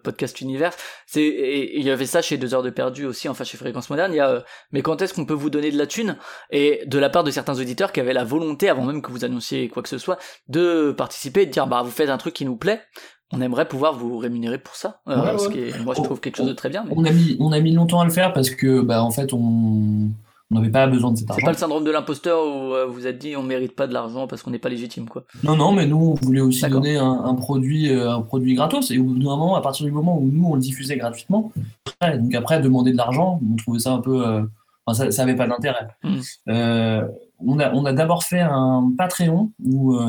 podcast univers c'est il y avait ça chez Deux heures de perdu aussi, enfin chez Fréquence Moderne. Il y a, euh, mais quand est-ce qu'on peut vous donner de la thune? Et de la part de certains auditeurs qui avaient la volonté, avant même que vous annonciez quoi que ce soit, de participer et de dire bah vous faites un truc qui nous plaît. On aimerait pouvoir vous rémunérer pour ça, euh, ce qui est, moi je trouve quelque chose de très bien. On a mis, on a mis longtemps à le faire parce que bah en fait on on n'avait pas besoin de cet argent. C'est pas le syndrome de l'imposteur où euh, vous êtes dit on mérite pas de l'argent parce qu'on n'est pas légitime quoi. Non non mais nous on voulait aussi donner un, produit euh, un produit gratos et au bout d'un moment à partir du moment où nous on le diffusait gratuitement donc après demander de l'argent on trouvait ça un peu euh, enfin, ça, n'avait pas d'intérêt. Hmm. on a on a d'abord fait un Patreon où,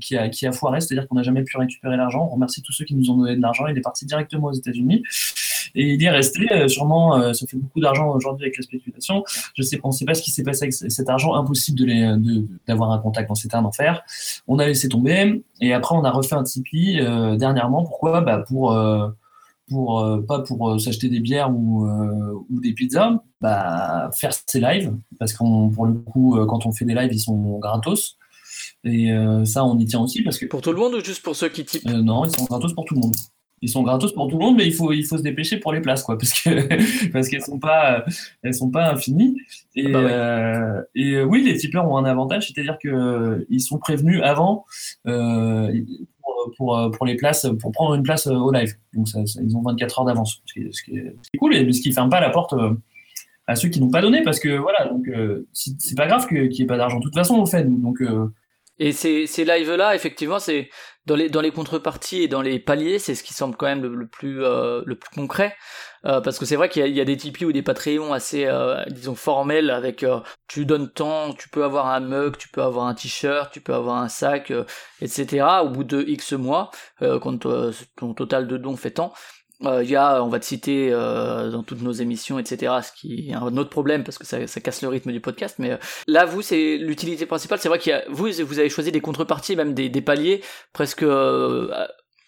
qui a qui a foiré c'est-à-dire qu'on n'a jamais pu récupérer l'argent. On remercie tous ceux qui nous ont donné de l'argent il est parti directement aux États-Unis. Et il est resté, sûrement, ça fait beaucoup d'argent aujourd'hui avec la spéculation. Je sais, on ne sait pas ce qui s'est passé avec cet argent, impossible de d'avoir un contact dans cet un enfer. On a laissé tomber, et après on a refait un Tipeee dernièrement. Pourquoi? Bah Pour pour euh, pas pour euh, s'acheter des bières ou, euh, ou, des pizzas, bah, faire ses lives parce qu'on pour le coup quand on fait des lives ils sont gratos et ça on y tient aussi parce que pour tout le monde ou juste pour ceux qui typent non ils sont gratos pour tout le monde ils sont gratos pour tout le monde mais il faut il faut se dépêcher pour les places quoi parce que [LAUGHS] parce qu'elles sont pas elles sont pas infinies et, bah et oui les tipeurs ont un avantage c'est-à-dire que ils sont prévenus avant pour, euh, pour les places, pour prendre une place euh, au live. Donc ça, ils ont 24 heures d'avance, ce, ce, qui est cool et ce qui ferme pas la porte euh, à ceux qui n'ont pas donné parce que voilà, donc c'est pas grave qu'il n'y ait pas d'argent. De toute façon, on le fait. Donc et ces, ces lives-là, effectivement, c'est dans les, dans les contreparties et dans les paliers, c'est ce qui semble quand même le, plus, euh, le plus concret. Euh, parce que c'est vrai qu'il y, y, a des Tipeee ou des Patreons assez, euh, disons, formels avec tu donnes tant, tu peux avoir un mug, tu peux avoir un t-shirt, tu peux avoir un sac, etc. Au bout de X mois, quand ton total de dons fait tant. Euh, il y a, on va te citer euh, dans toutes nos émissions, etc. Ce qui est un autre problème parce que ça, ça casse le rythme du podcast. Mais euh, là, vous, c'est l'utilité principale. C'est vrai qu'il y a, vous, vous avez choisi des contreparties, même des, des paliers presque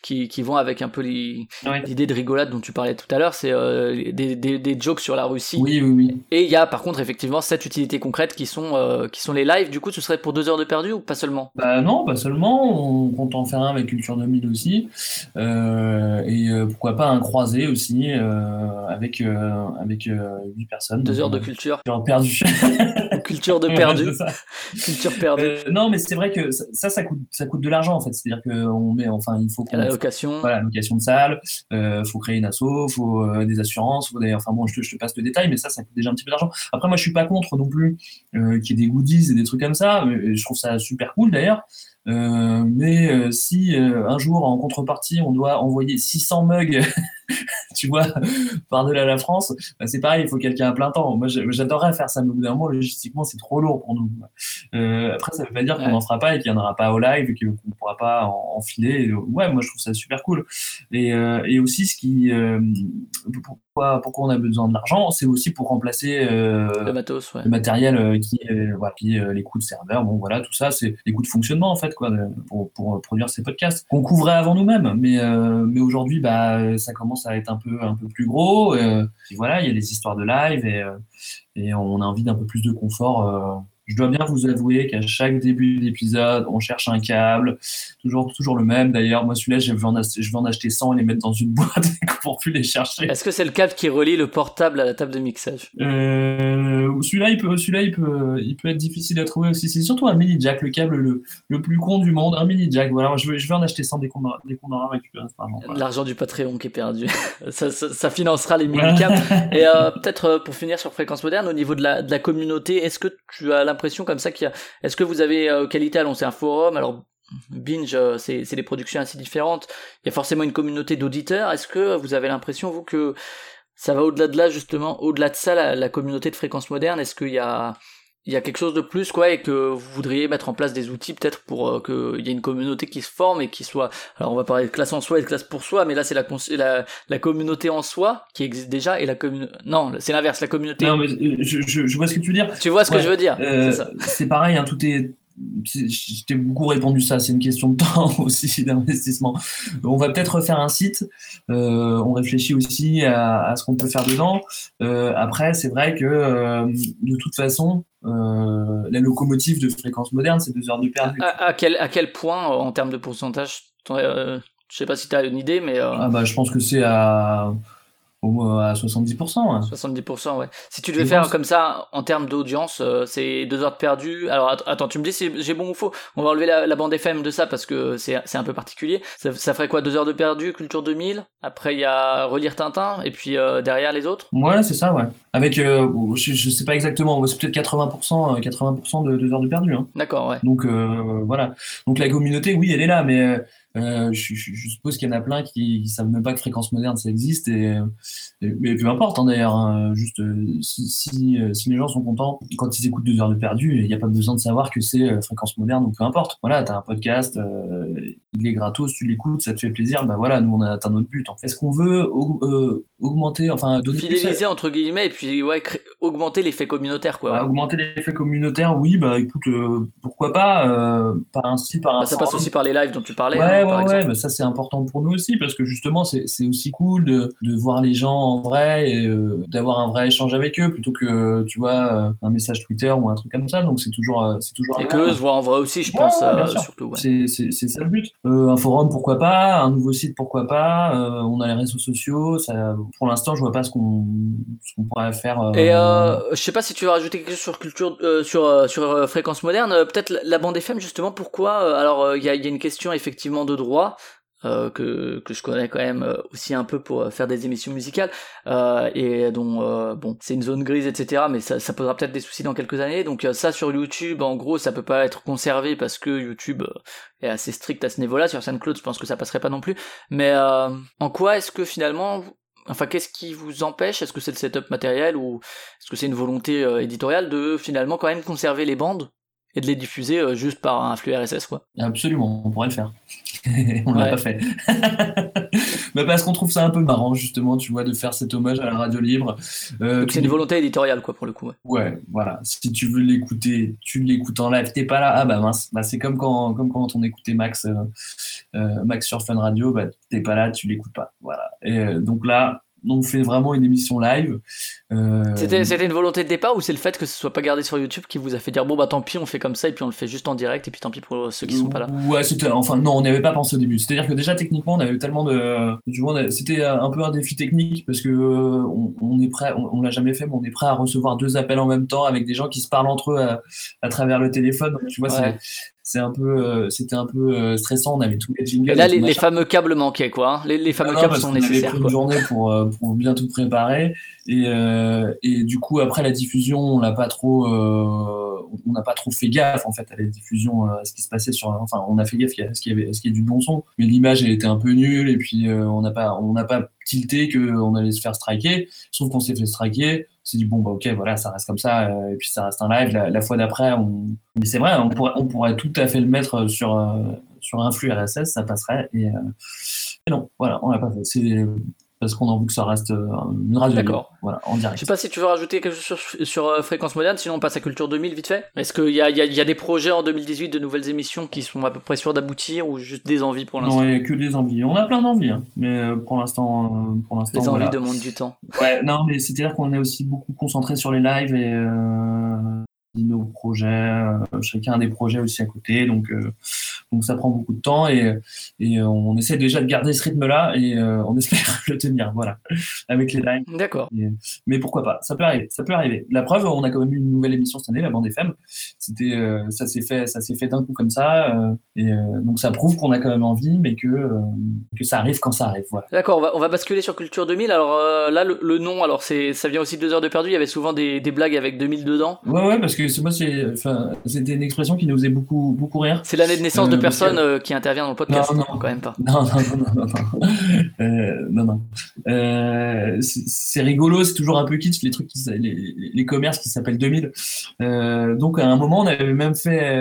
qui, qui vont avec un peu l'idée de rigolade dont tu parlais tout à l'heure, c'est euh, des, des, des, jokes sur la Russie. Oui, oui, oui. Et il y a par contre effectivement cette utilité concrète qui sont, euh, qui sont les lives. Du coup, ce serait pour deux heures de perdu ou pas seulement? Bah non, pas seulement. On compte en faire un avec Culture 2000 aussi. Euh, et euh, pourquoi pas un croisé aussi euh, avec, avec 8 personnes. Deux heures de culture. Perdu. [LAUGHS] culture de perdu. culture perdue. non, mais c'est vrai que ça, ça coûte, ça coûte de l'argent en fait. C'est-à-dire qu'on met, enfin, il faut qu'on location. Voilà, location de salle, euh, faut créer une asso, faut euh, des assurances, faut des, enfin bon, je te, je te, passe le détail, mais ça, ça coûte déjà un petit peu d'argent. Après, moi, je suis pas contre non plus euh, qu'il y ait des goodies et des trucs comme ça. Je trouve ça super cool d'ailleurs. Euh, mais euh, si euh, un jour, en contrepartie, on doit envoyer 600 mugs, [LAUGHS] tu vois, par-delà la France, bah, c'est pareil, il faut quelqu'un à plein temps. Moi, j'adorerais faire ça, mais au bout d'un moment, logistiquement, c'est trop lourd pour nous. après, ça veut pas dire qu'on n'en fera pas et qu'il n'y en aura pas au live et qu'on ne pourra pas enfiler. Ouais, moi, je trouve ça super cool. Et, et aussi, ce qui, pourquoi, pourquoi on a besoin de l'argent, c'est aussi pour remplacer le, matos, le matériel qui, voilà, qui les coûts de serveur, bon, voilà, tout ça, c'est les coûts de fonctionnement, en fait quoi, pour, pour produire ces podcasts qu'on couvrait avant nous-mêmes. Mais, euh, mais aujourd'hui, bah, ça commence à être un peu, un peu plus gros. Euh, et voilà, il y a des histoires de live et, euh, et on a envie d'un peu plus de confort je dois bien vous avouer qu'à chaque début d'épisode, on cherche un câble, toujours, toujours le même. D'ailleurs, moi, celui-là, je vais, en acheter, je vais en acheter 100 et les mettre dans une [LAUGHS] boîte pour plus les chercher. Est-ce que c'est le câble qui relie le portable à la table de mixage? Euh, Celui-là, il peut, celui-là, il peut, il peut être difficile à trouver aussi. C'est surtout un mini jack, le câble le, le plus con du monde, un mini jack. Voilà, je vais, je vais en acheter 100 dès qu'on aura, récupéré. L'argent du Patreon qui est perdu, [LAUGHS] ça, ça, financera les mini câbles. [LAUGHS] et euh, peut-être euh, pour finir sur fréquence moderne, au niveau de la, de la communauté, est-ce que tu as l'impression comme ça qu'il y a. Est-ce que vous avez euh, qualité à lancer un forum? Alors Binge, euh, c'est des productions assez différentes. Il y a forcément une communauté d'auditeurs. Est-ce que vous avez l'impression, vous, que ça va au-delà de là, justement, au-delà de ça, la, la communauté de fréquence moderne? Est-ce qu'il y a il y a quelque chose de plus quoi et que vous voudriez mettre en place des outils peut-être pour euh, qu'il y ait une communauté qui se forme et qui soit alors on va parler de classe en soi et de classe pour soi mais là c'est la, la, la communauté en soi qui existe déjà et la communauté non c'est l'inverse la communauté non mais euh, je, je, je, vois ce que tu veux dire tu vois ce que je veux dire euh, c'est pareil hein, tout est je t'ai beaucoup répondu ça, c'est une question de temps [LAUGHS] aussi, d'investissement. On va peut-être refaire un site, euh, on réfléchit aussi à, à ce qu'on peut faire dedans. Euh, après, c'est vrai que euh, de toute façon, euh, la locomotive de fréquence moderne, c'est deux heures de perdu. À, à, quel, à quel point, en termes de pourcentage, je sais pas si tu as une idée, mais... Ah bah, je pense que c'est à au, à 70%. 70%, ouais. Si tu devais faire comme ça en termes d'audience, euh, c'est deux heures de perdu. Alors attends, tu me dis si j'ai bon ou faux. On va enlever la, bande FM de ça parce que c'est un peu particulier. Ça, ça, ferait quoi Deux heures de perdu, Culture 2000. Après il y a relire Tintin et puis euh, derrière les autres? Ouais, c'est ça, ouais. Avec, euh, je, je, sais pas exactement, c'est peut-être 80%, 80% de deux heures de perdu. Hein. D'accord, ouais. Donc voilà. Donc la communauté, oui, elle est là, mais Euh, je, je, je, suppose qu'il y en a plein qui ne savent même pas que fréquence moderne ça existe. Et, et mais peu importe hein, d'ailleurs. Hein, juste si, si, si, les gens sont contents quand ils écoutent deux heures de perdu, il n'y a pas besoin de savoir que c'est fréquence moderne ou peu importe. Voilà, tu as un podcast, euh, il est gratos, tu l'écoutes, ça te fait plaisir. Ben voilà, nous on a atteint notre but. Est-ce qu'on veut euh, augmenter, enfin donner fidéliser entre guillemets et puis ouais, augmenter l'effet communautaire quoi. Bah, augmenter l'effet communautaire, oui, bah écoute, euh, pourquoi pas euh, par un site, par un. Bah, ça passe aussi par les lives dont tu parlais. Ouais, hein, ouais, ouais bah, ça c'est important pour nous aussi parce que justement c'est aussi cool de, de, voir les gens en vrai et euh, d'avoir un vrai échange avec eux plutôt que tu vois un message Twitter ou un truc comme ça. Donc c'est toujours c'est toujours. Et que eux se voient en vrai aussi, je pense surtout. C'est ça le but. un forum pourquoi pas, un nouveau site pourquoi pas? on a les réseaux sociaux, ça pour l'instant, je vois pas ce qu'on pourrait faire. Euh, Et euh, je sais pas si tu veux rajouter quelque chose sur culture, euh, sur sur fréquence moderne. Peut-être la bande FM justement. Pourquoi Alors il y a, y, a, une question effectivement de droit. Euh, que, que je connais quand même aussi un peu pour faire des émissions musicales euh, et dont bon c'est une zone grise etc mais ça, posera peut-être des soucis dans quelques années donc ça sur YouTube en gros ça peut pas être conservé parce que YouTube est assez strict à ce niveau là sur SoundCloud je pense que ça passerait pas non plus mais en quoi est-ce que finalement Enfin, qu'est-ce qui vous empêche? Est-ce que c'est le setup matériel ou est-ce que c'est une volonté euh, éditoriale de finalement quand même conserver les bandes et de les diffuser euh, juste par un flux RSS quoi? Absolument, on pourrait le faire. [LAUGHS] on l'a pas fait. Mais [LAUGHS] parce qu'on trouve ça un peu marrant justement, tu vois, de faire cet hommage à la radio libre. Euh, c'est une volonté éditoriale quoi pour le coup. Ouais, ouais voilà. Si tu veux l'écouter, tu l'écoutes en live. T'es pas là, ah bah mince. Bah, c'est comme quand, comme quand on écoutait Max, Max sur Fun Radio. Bah t'es pas là, tu l'écoutes pas. Voilà. Et donc là, on fait vraiment une émission live. Euh... C'était une volonté de départ ou c'est le fait que ce soit pas gardé sur YouTube qui vous a fait dire bon bah tant pis on fait comme ça et puis on le fait juste en direct et puis tant pis pour ceux qui sont pas là? Ouais c'était enfin non on n'avait pas pensé au début. C'est-à-dire que déjà techniquement on avait tellement de c'était un peu un défi technique parce que on, est prêt on, l'a jamais fait mais on est prêt à recevoir deux appels en même temps avec des gens qui se parlent entre eux à, travers le téléphone. Donc, tu vois c'est un peu euh, c'était un peu euh, stressant. On avait tous les jingles et là les, fameux câbles manquaient quoi hein. les, les, fameux câbles sont nécessaires une journée pour, euh, pour bien tout préparer. Et, et du coup après la diffusion on l'a pas trop on n'a pas trop fait gaffe en fait à la diffusion à ce qui se passait sur enfin on a fait gaffe à ce qu'il y avait ce qui est du bon son. Mais l'image elle était un peu nulle et puis on n'a pas on n'a pas tilté qu'on allait se faire striker. Sauf qu'on s'est fait striker. S'est dit bon bah ok voilà ça reste comme ça euh, et puis ça reste un live. La, fois d'après on... mais c'est vrai on pourrait, on pourrait tout à fait le mettre sur euh, sur un flux RSS ça passerait et, euh, et non voilà on l'a pas fait. C'est parce qu'on a envie que ça reste euh, une radio. D'accord. Voilà, en direct. Je sais pas si tu veux rajouter quelque chose sur, sur euh, Fréquence Moderne, sinon on passe à Culture 2000 vite fait. Est-ce qu'il y a, y, a, y a, des projets en 2018 de nouvelles émissions qui sont à peu près sûrs d'aboutir ou juste des envies pour l'instant? Non, il n'y a que des envies. On a plein d'envies, hein. mais euh, pour l'instant, pour l'instant. Les envies demandent du temps. Ouais, non, mais c'est-à-dire qu'on est aussi beaucoup concentré sur les lives et nos projets, euh, chacun a des projets aussi à côté, donc, euh, donc ça prend beaucoup de temps et, et on essaie déjà de garder ce rythme-là et euh, on espère [LAUGHS] le tenir, voilà, avec les lives. D'accord. Mais pourquoi pas, ça peut arriver, ça peut arriver. La preuve, on a quand même eu une nouvelle émission cette année, la bande FM. C'était, ça s'est fait, ça s'est fait d'un coup comme ça, et donc ça prouve qu'on a quand même envie, mais que que ça arrive quand ça arrive, voilà. D'accord, on va, on va basculer sur Culture 2000. Alors là, le, nom, alors c'est, ça vient aussi de deux heures de perdu. Il y avait souvent des, des blagues avec 2000 dedans. Ouais, ouais, parce que moi, c'était une expression qui nous faisait beaucoup, beaucoup rire. C'est l'année de naissance de euh, personnes euh, qui interviennent dans le podcast. Non, non, quand même pas. [LAUGHS] Non, non, non, non, non. Euh, non, non. Euh, c'est rigolo, c'est toujours un peu kitsch les trucs, qui, les, les commerces qui s'appellent 2000. donc à un moment, on avait même fait,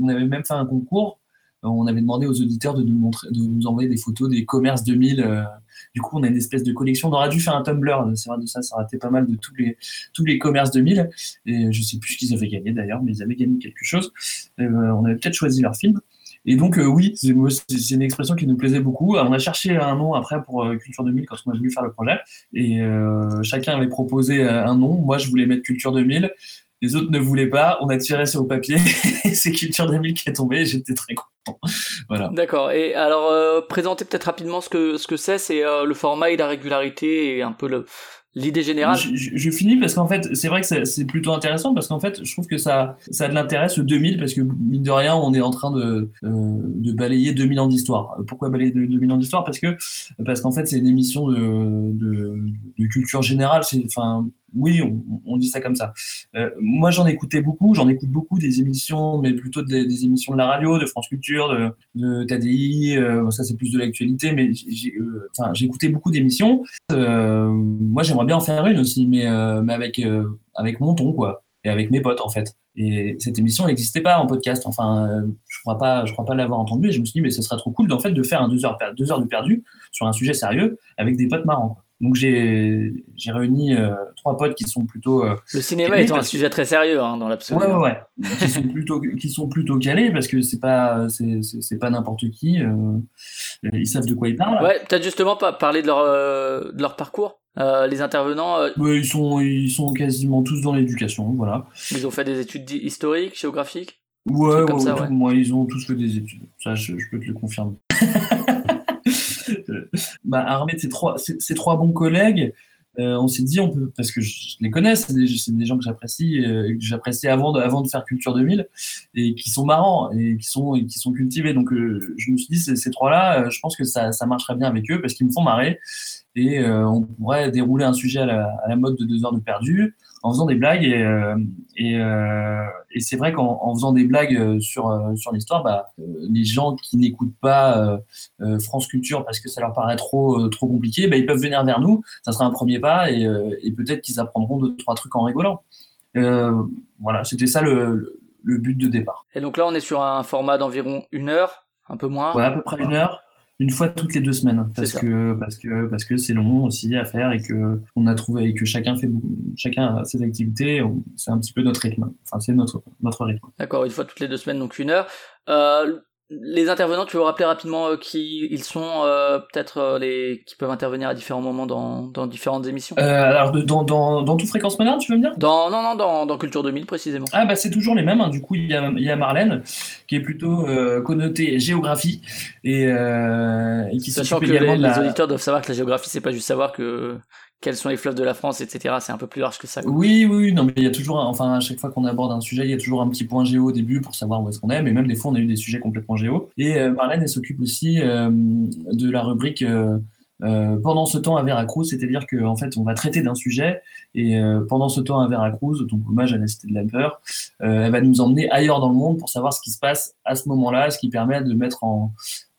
on avait même fait un concours. On avait demandé aux auditeurs de nous montrer, de nous envoyer des photos des commerces 2000 du coup, on a une espèce de collection. On aurait dû faire un Tumblr, c'est vrai de ça, ça été pas mal de tous les, tous les commerces 2000. Et je sais plus ce qu'ils avaient gagné d'ailleurs, mais ils avaient gagné quelque chose. Euh, on avait peut-être choisi leur film. Et donc, euh, oui, c'est une expression qui nous plaisait beaucoup. on a cherché un nom après pour euh, Culture 2000 quand on a voulu faire le projet. Et chacun avait proposé un nom. Moi, je voulais mettre Culture 2000. Les autres ne voulaient pas. On a tiré sur le papier. [LAUGHS] c'est Culture 2000 qui est tombé. J'étais très content. voilà. D'accord. Et alors, euh, présenter peut-être rapidement ce que ce que c'est. C'est euh, le format et la régularité et un peu le l'idée générale. Je, finis parce qu'en fait, c'est vrai que c'est plutôt intéressant parce qu'en fait, je trouve que ça, ça a de l'intérêt ce 2000 parce que mine de rien, on est en train de, euh, de balayer 2000 ans d'histoire. Pourquoi balayer 2000 ans d'histoire? Parce que parce qu'en fait, c'est une émission de, de, de culture générale. C'est enfin oui, on, dit ça comme ça. Euh, moi, j'en écoutais beaucoup. J'en écoute beaucoup des émissions, mais plutôt des, émissions de la radio, de France Culture, de, de TADI. Euh, ça, c'est plus de l'actualité, mais euh, j'ai écouté beaucoup d'émissions. moi, j'aimerais bien en faire une aussi, mais, mais avec, avec mon ton, quoi, et avec mes potes, en fait. Et cette émission n'existait pas en podcast. Enfin, je crois pas, je crois pas l'avoir entendu. Et je me suis dit, mais ce serait trop cool, fait, de faire un deux heures, deux heures de perdu sur un sujet sérieux avec des potes marrants. Donc j'ai réuni euh, trois potes qui sont plutôt. Euh, le cinéma est un sujet très sérieux hein, dans l'absolu. Ouais, ouais, ouais. qui sont plutôt qui sont plutôt calés parce que c'est pas c'est pas n'importe qui. Euh, ils savent de quoi ils parlent. Ouais, peut-être justement pas parler de leur de leur parcours. les intervenants. Ouais, ils sont ils sont quasiment tous dans l'éducation, voilà. Ils ont fait des études historiques, géographiques? Ouais, ouais, ça, moi ils ont tous fait des études. Ça, je, je peux te le confirmer. [LAUGHS] [LAUGHS] bah, armé de ces trois, bons collègues, euh, on s'est dit, on peut, parce que je, les connais, c'est des, gens que j'apprécie, euh, avant de, faire Culture 2000, et qui sont marrants, et qui sont, cultivés. Donc, euh, je me suis dit, ces, trois-là, je pense que ça, marcherait bien avec eux, parce qu'ils me font marrer, et on pourrait dérouler un sujet à la, mode de deux heures de perdu, en faisant des blagues, et, et, et c'est vrai qu'en faisant des blagues sur, sur l'histoire, bah, les gens qui n'écoutent pas France Culture parce que ça leur paraît trop, trop compliqué, bah, ils peuvent venir vers nous, ça sera un premier pas, et, et peut-être qu'ils apprendront deux, trois trucs en rigolant. voilà, c'était ça le, le, but de départ. Et donc là, on est sur un format d'environ une heure, un peu moins Ouais, à peu près une heure une fois toutes les deux semaines parce que parce que parce que c'est long aussi à faire et que on a trouvé et que chacun fait chacun a ses activités c'est un petit peu notre rythme. Enfin c'est notre notre rythme. D'accord une fois toutes les deux semaines donc une heure. Euh, les intervenants, tu veux rappeler rapidement euh, qui ils sont, euh, peut-être euh, les qui peuvent intervenir à différents moments dans, dans différentes émissions? alors dans, dans, dans toute fréquence moderne, tu veux me dire? Dans non non dans, dans Culture 2000 précisément. Ah bah c'est toujours les mêmes. Hein. Du coup il y a y a Marlène qui est plutôt connotée géographie et, et qui s'occupe également les, la... les auditeurs doivent savoir que la géographie c'est pas juste savoir que quels sont les fleuves de la France, etc. C'est un peu plus large que ça. Oui, oui, non, mais il y a toujours, enfin, à chaque fois qu'on aborde un sujet, il y a toujours un petit point géo au début pour savoir où est-ce qu'on est, mais même des fois, on a eu des sujets complètement géo. Et euh, Marlène, elle s'occupe aussi euh, de la rubrique euh, pendant ce temps à Veracruz, c'est-à-dire qu'en en fait, on va traiter d'un sujet et pendant ce temps à Veracruz, donc hommage à la cité de la peur, elle va nous emmener ailleurs dans le monde pour savoir ce qui se passe à ce moment-là, ce qui permet de mettre en,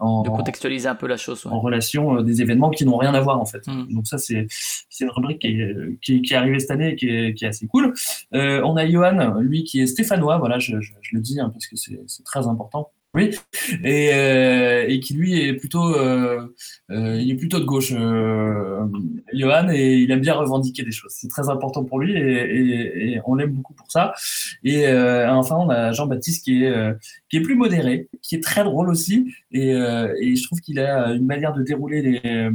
en de contextualiser un peu la chose, en relation des événements qui n'ont rien à voir en fait. Mm. Donc ça, c'est c'est une rubrique qui est, qui, qui est, arrivée cette année et qui est, qui est assez cool. on a Johan, lui qui est stéphanois, voilà, je, je, je le dis hein, parce que c'est très important. Oui, et, euh, et, qui lui est plutôt, euh, euh, il est plutôt de gauche, euh, Johan, et il aime bien revendiquer des choses. C'est très important pour lui et, et, et on l'aime beaucoup pour ça. Et euh, enfin, on a Jean-Baptiste qui est euh, qui est plus modéré, qui est très drôle aussi, et, je trouve qu'il a une manière de dérouler les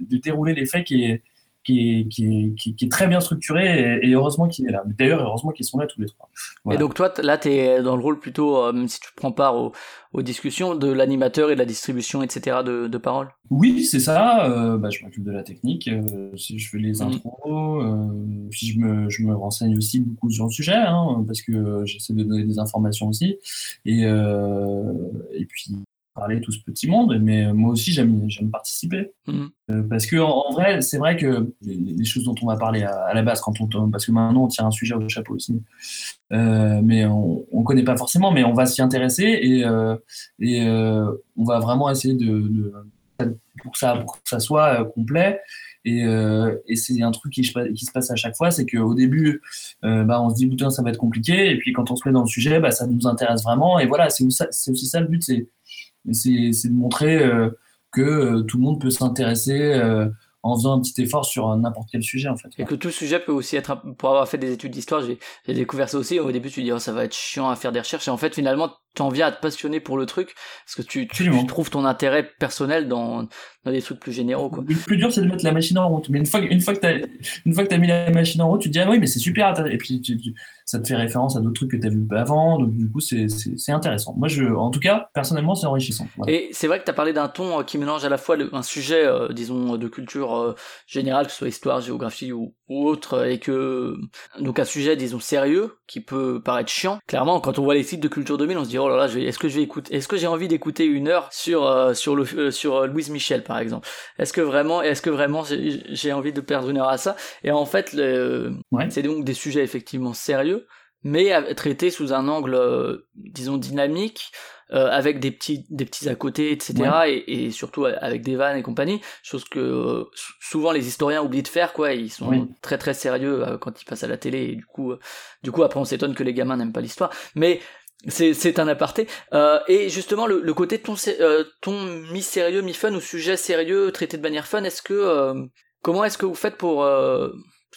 de dérouler les faits qui est qui est, qui, qui, qui est, très bien structuré et, heureusement qu'il est là. D'ailleurs, heureusement qu'ils sont là tous les trois. Et donc toi, là, tu es dans le rôle plutôt, euh, même si tu prends part aux, aux discussions, de l'animateur et de la distribution, etc. de, de paroles? Oui, c'est ça. Euh, bah, je m'occupe de la technique, euh, si je fais les mhm. intros, euh, puis je me, je me renseigne aussi beaucoup sur le sujet, hein, parce que j'essaie de donner des informations aussi. Et, et puis parler tout ce petit monde, mais moi aussi j'aime j'aime participer. Mmh. euh, parce que en, vrai c'est vrai que les, choses dont on va parler à, la base quand on parce que maintenant on tient un sujet au chapeau aussi, euh, mais on, on connaît pas forcément, mais on va s'y intéresser et euh, et euh, on va vraiment essayer de, de pour que ça pour que ça soit euh, complet. Et, euh, et c'est un truc qui, qui, se passe à chaque fois, c'est qu'au début, euh, bah, on se dit, putain, ça va être compliqué, et puis quand on se met dans le sujet, bah, ça nous intéresse vraiment, et voilà, c'est aussi ça le but, c'est c'est de montrer euh, que euh, tout le monde peut s'intéresser euh, en faisant un petit effort sur n'importe quel sujet en fait. Et que tout sujet peut aussi être, pour avoir fait des études d'histoire, j'ai découvert ça aussi. Au début, tu dis oh, ça va être chiant à faire des recherches, et en fait, finalement, tu en viens à te passionner pour le truc parce que tu, tu, trouves ton intérêt personnel dans, dans des trucs plus généraux. Quoi. Le plus dur, c'est de mettre la machine en route. Mais une fois, une fois que tu as, une fois que mis la machine en route, tu te dis ah oui, mais c'est super. Et puis tu, ça te fait référence à d'autres trucs que tu as vu avant. Donc du coup, c'est intéressant. Moi, je, en tout cas, personnellement, c'est enrichissant. Et c'est vrai que tu as parlé d'un ton euh, qui mélange à la fois un sujet, euh, disons, de culture euh, générale, que ce soit histoire, géographie ou, ou autre, et que donc un sujet, disons, sérieux, qui peut paraître chiant. Clairement, quand on voit les sites de culture 2000, on se dit oh là là, est-ce que je vais écouter, est-ce que j'ai envie d'écouter une heure sur euh, sur le sur Louise Michel par exemple? Est-ce que vraiment, est-ce que vraiment j'ai envie de perdre une heure à ça? Et en fait, c'est donc des sujets effectivement sérieux, mais traités sous un angle, disons dynamique. Euh, avec des petits des petits à côté etc et, et, surtout avec des vannes et compagnie chose que euh, souvent les historiens oublient de faire quoi ils sont très très sérieux euh, quand ils passent à la télé et du coup du coup après on s'étonne que les gamins n'aiment pas l'histoire. Mais c'est un aparté. Et justement le, le côté ton ton mi sérieux mi fun ou sujet sérieux traité de manière fun est-ce que comment est-ce que vous faites pour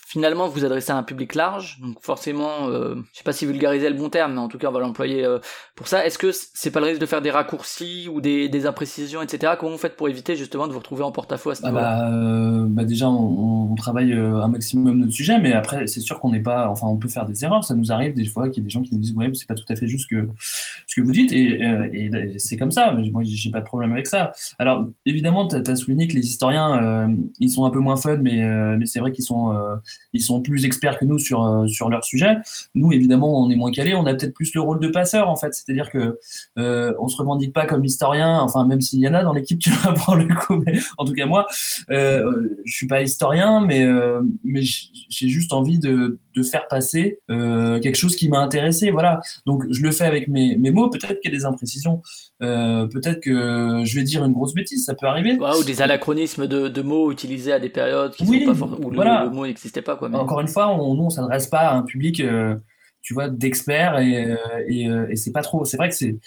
finalement vous adressez à un public large, donc forcément, euh, je sais pas si vulgariser le bon terme, mais en tout cas on va l'employer euh, pour ça. Est-ce que c'est pas le risque de faire des raccourcis ou des, des imprécisions, etc. Comment vous faites pour éviter justement de vous retrouver en porte-à-faux à ce ah niveau bah, euh, bah, déjà on, on travaille euh, un maximum notre sujet, mais après c'est sûr qu'on n'est pas, enfin on peut faire des erreurs, ça nous arrive des fois qu'il y a des gens qui nous disent ouais c'est pas tout à fait juste que ce que vous dites et, et c'est comme ça, moi j'ai pas de problème avec ça. Alors évidemment tu as, souligné que les historiens ils sont un peu moins fun, mais mais c'est vrai qu'ils sont ils sont plus experts que nous sur, euh, sur leur sujet. Nous, évidemment, on est moins calés. On a peut-être plus le rôle de passeur, en fait. C'est-à-dire que euh, on se revendique pas comme historien. Enfin, même s'il y en a dans l'équipe, tu vas [LAUGHS] prendre le coup. Mais en tout cas, moi, euh, je suis pas historien, mais, euh, mais j'ai juste envie de, de faire passer euh, quelque chose qui m'a intéressé. Voilà. Donc, je le fais avec mes, mes mots. Peut-être qu'il y a des imprécisions. Peut-être que je vais dire une grosse bêtise, ça peut arriver. ou des anachronismes de, de, mots utilisés à des périodes qui oui, sont pas où le, mot n'existait Encore une fois, nous, on s'adresse pas à un public euh, tu vois, d'experts et, euh, euh, et c'est pas trop. C'est vrai que c'est,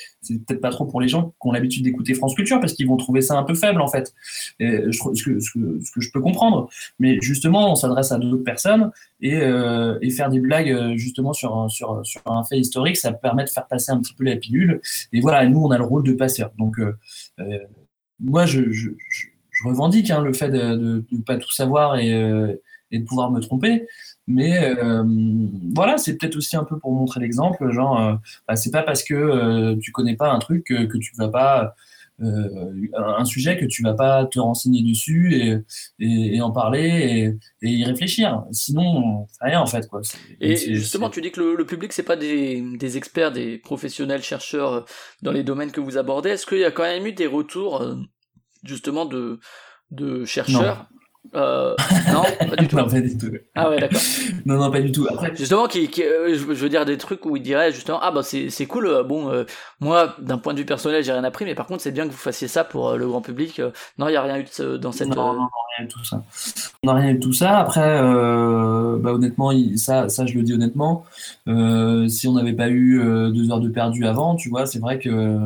peut-être pas trop pour les gens qui ont l'habitude d'écouter France Culture parce qu'ils vont trouver ça un peu faible en fait. Ce, que, je peux comprendre. Mais justement, on s'adresse à d'autres personnes et, faire des blagues justement sur, un fait historique, ça permet de faire passer un petit peu la pilule. Et voilà, nous, on a le rôle de passeur. Donc, moi, je revendique hein, le fait de ne pas tout savoir et, et de pouvoir me tromper. Mais euh, voilà, c'est peut-être aussi un peu pour montrer l'exemple, genre, euh, bah, c'est pas parce que euh, tu connais pas un truc que, que tu vas pas un sujet que tu vas pas te renseigner dessus et, et, en parler et, y réfléchir. Sinon, rien en fait. Quoi. Et justement, tu dis que le, public, c'est pas des, des, experts, des professionnels, chercheurs dans les domaines que vous abordez. Est-ce qu'il y a quand même eu des retours justement de, de chercheurs euh, non, pas du [LAUGHS] tout. non, pas du tout. Ah ouais, d'accord. non, non, pas du tout. Après... Justement, qui, qui euh, je veux dire des trucs où il dirait justement, ah bah c'est, c'est cool, euh, bon, moi, d'un point de vue personnel, j'ai rien appris, mais par contre, c'est bien que vous fassiez ça pour le grand public. non, il n'y a rien eu de, dans cette... Non, non, rien eu tout ça. On n'a rien de tout ça. Après, bah honnêtement, ça, ça, je le dis honnêtement, si on n'avait pas eu deux heures de perdu avant, tu vois, c'est vrai que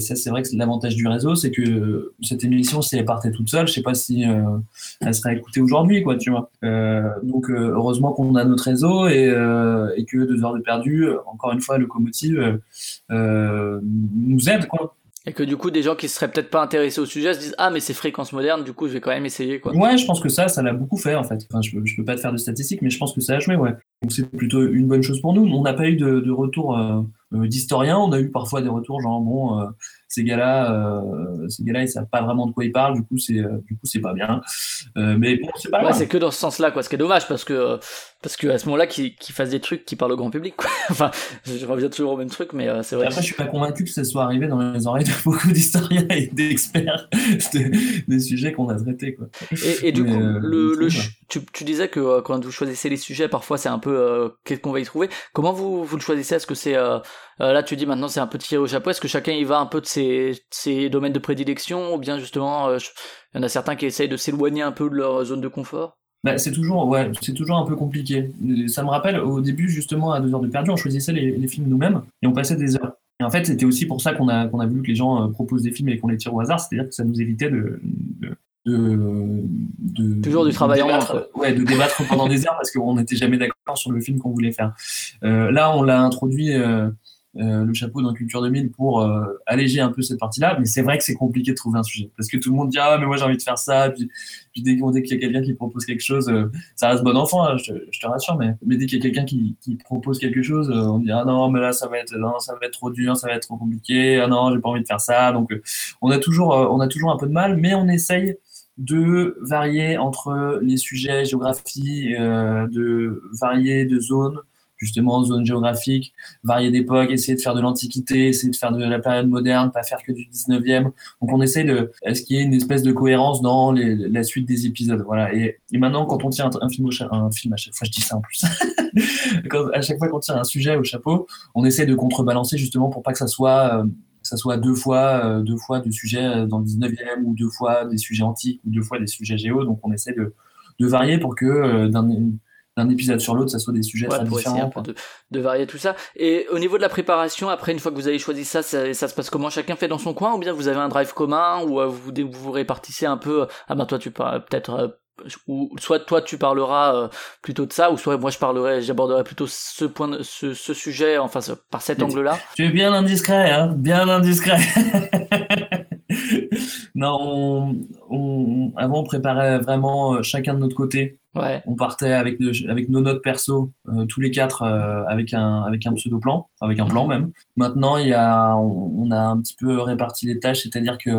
ça, c'est vrai que l'avantage du réseau, c'est que cette émission, si elle partait toute seule, je sais pas si elle serait écouter aujourd'hui, quoi, tu vois. Euh, donc, euh, heureusement qu'on a notre réseau et, euh, et, que deux heures de perdu, encore une fois, Locomotive nous aide, quoi. Et que du coup, des gens qui seraient peut-être pas intéressés au sujet se disent Ah, mais c'est fréquence moderne, du coup, je vais quand même essayer. Quoi. Ouais, je pense que ça, ça l'a beaucoup fait en fait. Enfin, je, je peux pas te faire de statistiques, mais je pense que ça a joué, ouais. Donc c'est plutôt une bonne chose pour nous. On n'a pas eu de, de retour d'historiens, on a eu parfois des retours genre bon, ces gars-là, euh, ces gars-là, ils savent pas vraiment de quoi ils parlent. Du coup, c'est, euh, du coup, c'est pas bien. Euh, mais bon, c'est pas ouais, c'est que dans ce sens-là, quoi. Ce qui est dommage, parce que, parce que à ce moment-là, qu'ils fassent des trucs qui parlent au grand public, quoi. [LAUGHS] enfin, je reviens toujours au même truc, mais c'est vrai. Après, je suis pas convaincu que ça soit arrivé dans les oreilles de beaucoup d'historiens et d'experts [LAUGHS] des sujets qu'on a traités, quoi. Et, et du coup, le, le tu, tu, disais que quand vous choisissez les sujets, parfois c'est un peu qu'est-ce qu'on va y trouver? Comment vous, vous le choisissez? Est-ce que c'est là, tu dis maintenant c'est un peu tiré au chapeau. Est-ce que chacun y va un peu de ses domaines de prédilection ou bien justement euh, il y en a certains qui essayent de s'éloigner un peu de leur zone de confort? Bah, c'est toujours, ouais, c'est toujours un peu compliqué. Ça me rappelle au début, justement, à deux heures de perdu, on choisissait les, films nous-mêmes et on passait des heures. Et en fait, c'était aussi pour ça qu'on a, qu'on a voulu que les gens euh, proposent des films et qu'on les tire au hasard, c'est-à-dire que ça nous évitait de. de, toujours du travail en Ouais, de débattre pendant des heures parce qu'on n'était jamais d'accord sur le film qu'on voulait faire. Euh, là, on l'a introduit. Euh, le chapeau dans Culture 2000 pour euh, alléger un peu cette partie-là. Mais c'est vrai que c'est compliqué de trouver un sujet parce que tout le monde dit ah mais moi j'ai envie de faire ça. Puis, dès, qu'il y a quelqu'un qui propose quelque chose, euh, ça reste bon enfant, hein, je, te rassure. Mais, dès qu'il y a quelqu'un qui, qui, propose quelque chose, on dit ah non mais là ça va être non ça va être trop dur, ça va être trop compliqué. Ah non j'ai pas envie de faire ça. Donc on a toujours on a toujours un peu de mal, mais on essaye de varier entre les sujets géographie, de varier de zone, justement zone géographique, varier d'époque, essayer de faire de l'Antiquité, essayer de faire de la période moderne, pas faire que du 19e. Donc on essaie de, est-ce qu'il y ait une espèce de cohérence dans la suite des épisodes? Voilà. Et, maintenant, quand on tient un, film, au un film à chaque fois, je dis ça en plus, [LAUGHS] à chaque fois qu'on tire un sujet au chapeau, on essaie de contrebalancer justement pour pas que ça soit... Euh, ça soit deux fois, euh, deux fois du sujet euh, dans le 19e ou deux fois des sujets antiques ou deux fois des sujets géo. Donc on essaie de, de varier pour que d'un d'un épisode sur l'autre, ça soit des sujets très différents. de, de, varier tout ça. Et au niveau de la préparation, après, une fois que vous avez choisi ça, ça, se passe comment? Chacun fait dans son coin ou bien vous avez un drive commun ou vous, vous vous répartissez un peu Ah ben toi, tu parles peut-être euh, ou soit toi tu parleras euh, plutôt de ça ou soit moi je parlerai j'aborderai plutôt ce point ce, ce sujet enfin par cet angle là tu es bien indiscret hein bien indiscret [LAUGHS] non on, avant on préparait vraiment euh, chacun de notre côté on partait avec, avec nos notes perso, euh, tous les quatre, euh, avec un, avec un pseudo-plan, avec un plan même. Maintenant, il y a, on, a un petit peu réparti les tâches, c'est-à-dire que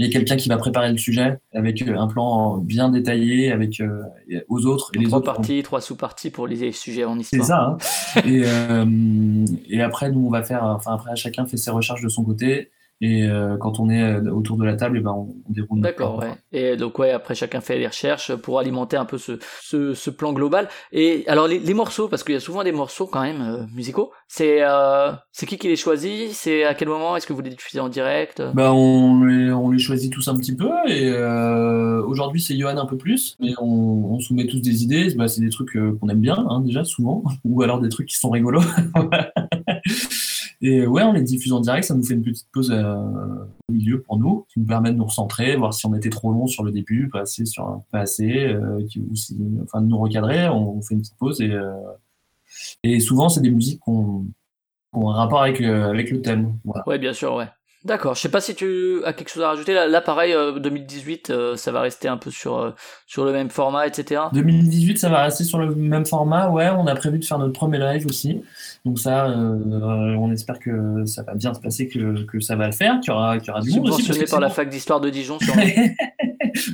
il y a quelqu'un qui va préparer le sujet avec un plan bien détaillé avec aux autres. Et les trois parties, trois sous-parties pour les sujets en histoire. C'est ça. Hein. et, et après, nous, on va faire, enfin après, chacun fait ses recherches de son côté. Et euh, quand on est euh, autour de la table, et eh ben on, déroule. D'accord, ouais. Et donc ouais, après chacun fait les recherches pour alimenter un peu ce, ce, ce plan global. Et alors les, les morceaux, parce qu'il y a souvent des morceaux quand même euh, musicaux. C'est euh, c'est qui qui les choisit? C'est à quel moment? Est-ce que vous les diffusez en direct? Bah on les, on les choisit tous un petit peu. Et aujourd'hui c'est Johan un peu plus, mais on, on soumet tous des idées. Bah, c'est des trucs qu'on aime bien hein, déjà souvent, [LAUGHS] ou alors des trucs qui sont rigolos. [LAUGHS] Et ouais, on les diffuse en direct, ça nous fait une petite pause euh, au milieu pour nous, qui nous permet de nous recentrer, voir si on était trop long sur le début, pas assez, sur, pas assez euh, qui, enfin, de nous recadrer, on, fait une petite pause et, euh, et souvent c'est des musiques qu'on ont un rapport avec, avec le thème. Voilà. Ouais, bien sûr, ouais. D'accord. Je sais pas si tu as quelque chose à rajouter. Là, là pareil, 2018, euh, euh, ça va rester un peu sur, euh, sur le même format, etc. 2018, ça va rester sur le même format. Ouais, on a prévu de faire notre premier live aussi. Donc ça, on espère que ça va bien se passer, que, que ça va le faire, qu'il y aura, qu'il y aura du monde aussi. par la fac d'histoire de Dijon, sûrement. [LAUGHS]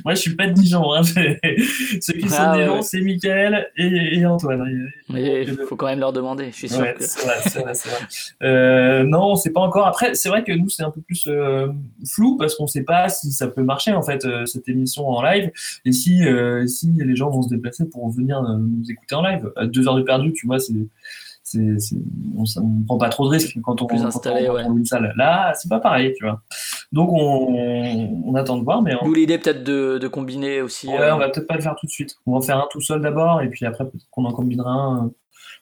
Moi, je suis pas de Dijon. Hein. Ceux qui sont ah, Dijon, c'est Michael et, et Antoine. il faut quand même leur demander. Je suis sûr que. C'est vrai, vrai. non, c'est pas encore. Après, c'est vrai que nous, c'est un peu plus euh, flou parce qu'on sait pas si ça peut marcher en fait euh, cette émission en live et si euh, si les gens vont se déplacer pour venir nous écouter en live. À deux heures de perdu, tu vois, c'est c'est, on, ne prend pas trop de risques quand on, plus installé, ouais. une salle. Là, c'est pas pareil, tu vois. Donc on, on attend de voir, mais on... l'idée peut-être de, de, combiner aussi. Ouais, on va peut-être pas le faire tout de suite. On va faire un tout seul d'abord, et puis après peut-être qu'on en combinera un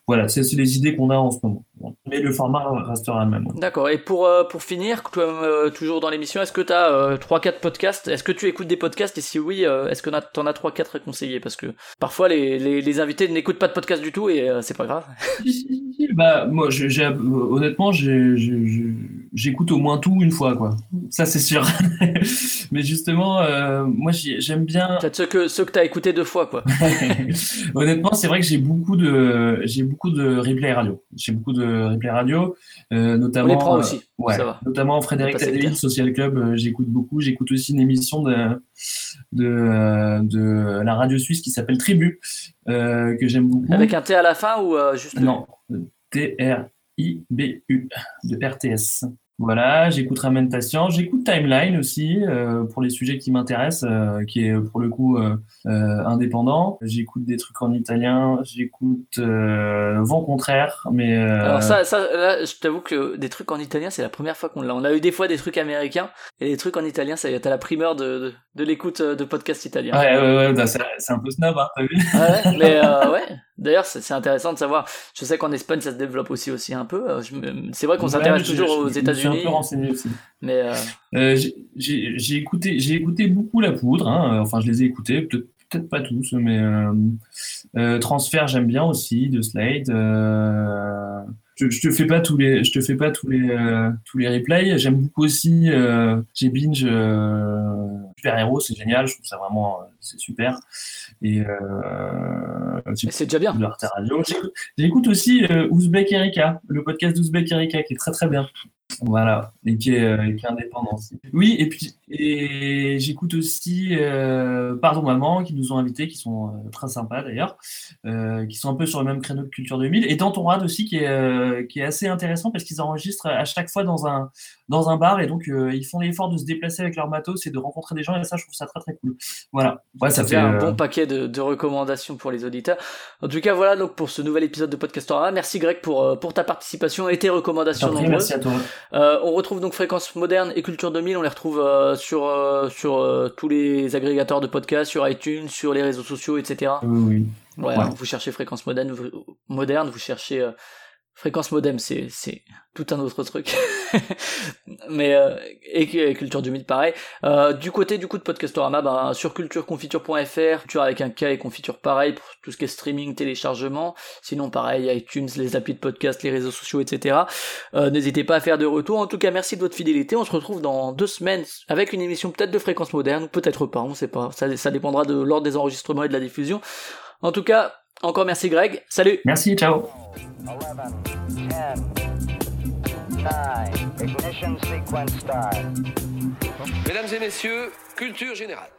voilà, c'est les idées qu'on a en ce moment. Mais le format restera le même. D'accord. Et pour, euh, pour finir, euh, toujours dans l'émission, est-ce que tu as euh, 3-4 podcasts? Est-ce que tu écoutes des podcasts? Et si oui, euh, est-ce que tu en as 3-4 à conseiller? Parce que parfois, les, les, les invités n'écoutent pas de podcast du tout et c'est pas grave. [LAUGHS] bah, moi, honnêtement, j'écoute au moins tout une fois, quoi. Ça, c'est sûr. [LAUGHS] Mais justement, moi, j'aime bien. Peut-être ceux que, ceux que tu as écoutés deux fois, quoi. [LAUGHS] honnêtement, c'est vrai que j'ai beaucoup de. J'ai beaucoup de replay radio. J'ai beaucoup de replay radio, euh, notamment. On les prend aussi. Euh, ouais, notamment Frédéric Tadei, Social Club, euh, j'écoute beaucoup. J'écoute aussi une émission de, de, de la radio suisse qui s'appelle Tribu, que j'aime beaucoup. Avec un T à la fin ou juste. Non, T-R-I-B-U, de RTS. Voilà, j'écoute Ramentation, j'écoute Timeline aussi euh, pour les sujets qui m'intéressent, euh, qui est pour le coup euh, indépendant. J'écoute des trucs en italien, j'écoute Vent contraire, mais. Alors ça, ça, là, je t'avoue que des trucs en italien, c'est la première fois qu'on l'a. On a eu des fois des trucs américains et des trucs en italien, ça, t'as la primeur de, de, l'écoute de podcasts italiens. Ouais, ouais, ouais, bah, c'est un peu snob, hein, t'as vu? Ouais, mais [LAUGHS] ouais. D'ailleurs, c'est intéressant de savoir. Je sais qu'en Espagne, ça se développe aussi aussi un peu. C'est vrai qu'on s'intéresse toujours aux États-Unis suis un peu renseigné aussi. Mais euh... Euh, j'ai écouté, j'ai écouté beaucoup la poudre. Hein. Enfin, je les ai écoutés, peut-être peut pas tous, mais euh, euh, transfert j'aime bien aussi de Slade. Euh, je, je, te fais pas tous les, je te fais pas tous les euh, tous les replays. J'aime beaucoup aussi. j'ai binge super héros, c'est génial. Je trouve ça vraiment c'est super. Et, c'est déjà bien. J'écoute aussi Ouzbek Erika, le podcast d'Ouzbek Erika qui est très très bien. Voilà, et qui est, euh, qui est indépendant aussi. Oui, et puis et j'écoute aussi euh, Pardon Maman, qui nous ont invités, qui sont euh, très sympas d'ailleurs, euh, qui sont un peu sur le même créneau que Culture 2000, et Rad aussi, qui est, qui est assez intéressant parce qu'ils enregistrent à chaque fois dans un, dans un bar, et donc ils font l'effort de se déplacer avec leur matos et de rencontrer des gens, et ça, je trouve ça très très cool. Voilà. Ouais, ça, fait un bon paquet de, de, recommandations pour les auditeurs. En tout cas, voilà donc pour ce nouvel épisode de Podcastora. Merci Greg pour, pour ta participation et tes recommandations. Merci à toi. Euh, on retrouve donc Fréquence Moderne et Culture 2000, on les retrouve euh, sur, euh, sur tous les agrégateurs de podcasts, sur iTunes, sur les réseaux sociaux, etc. Oui, oui. Vous cherchez Fréquence Moderne, vous, moderne, vous cherchez Fréquence modem, c'est c'est tout un autre truc. [LAUGHS] Mais euh, et, Culture du Mythe, pareil. Euh, du côté du coup de Podcastorama, bah, sur cultureconfiture.fr, culture avec un K et confiture pareil pour tout ce qui est streaming, téléchargement. Sinon pareil, iTunes, les applis de podcast, les réseaux sociaux, etc. Euh, N'hésitez pas à faire de retour. En tout cas, merci de votre fidélité. On se retrouve dans deux semaines avec une émission peut-être de fréquence moderne, peut-être pas, on sait pas. Ça, ça dépendra de l'ordre des enregistrements et de la diffusion. En tout cas, encore merci Greg. Salut. Merci, ciao. 11, 10, 9, ignition sequence start. Mesdames et messieurs, culture générale.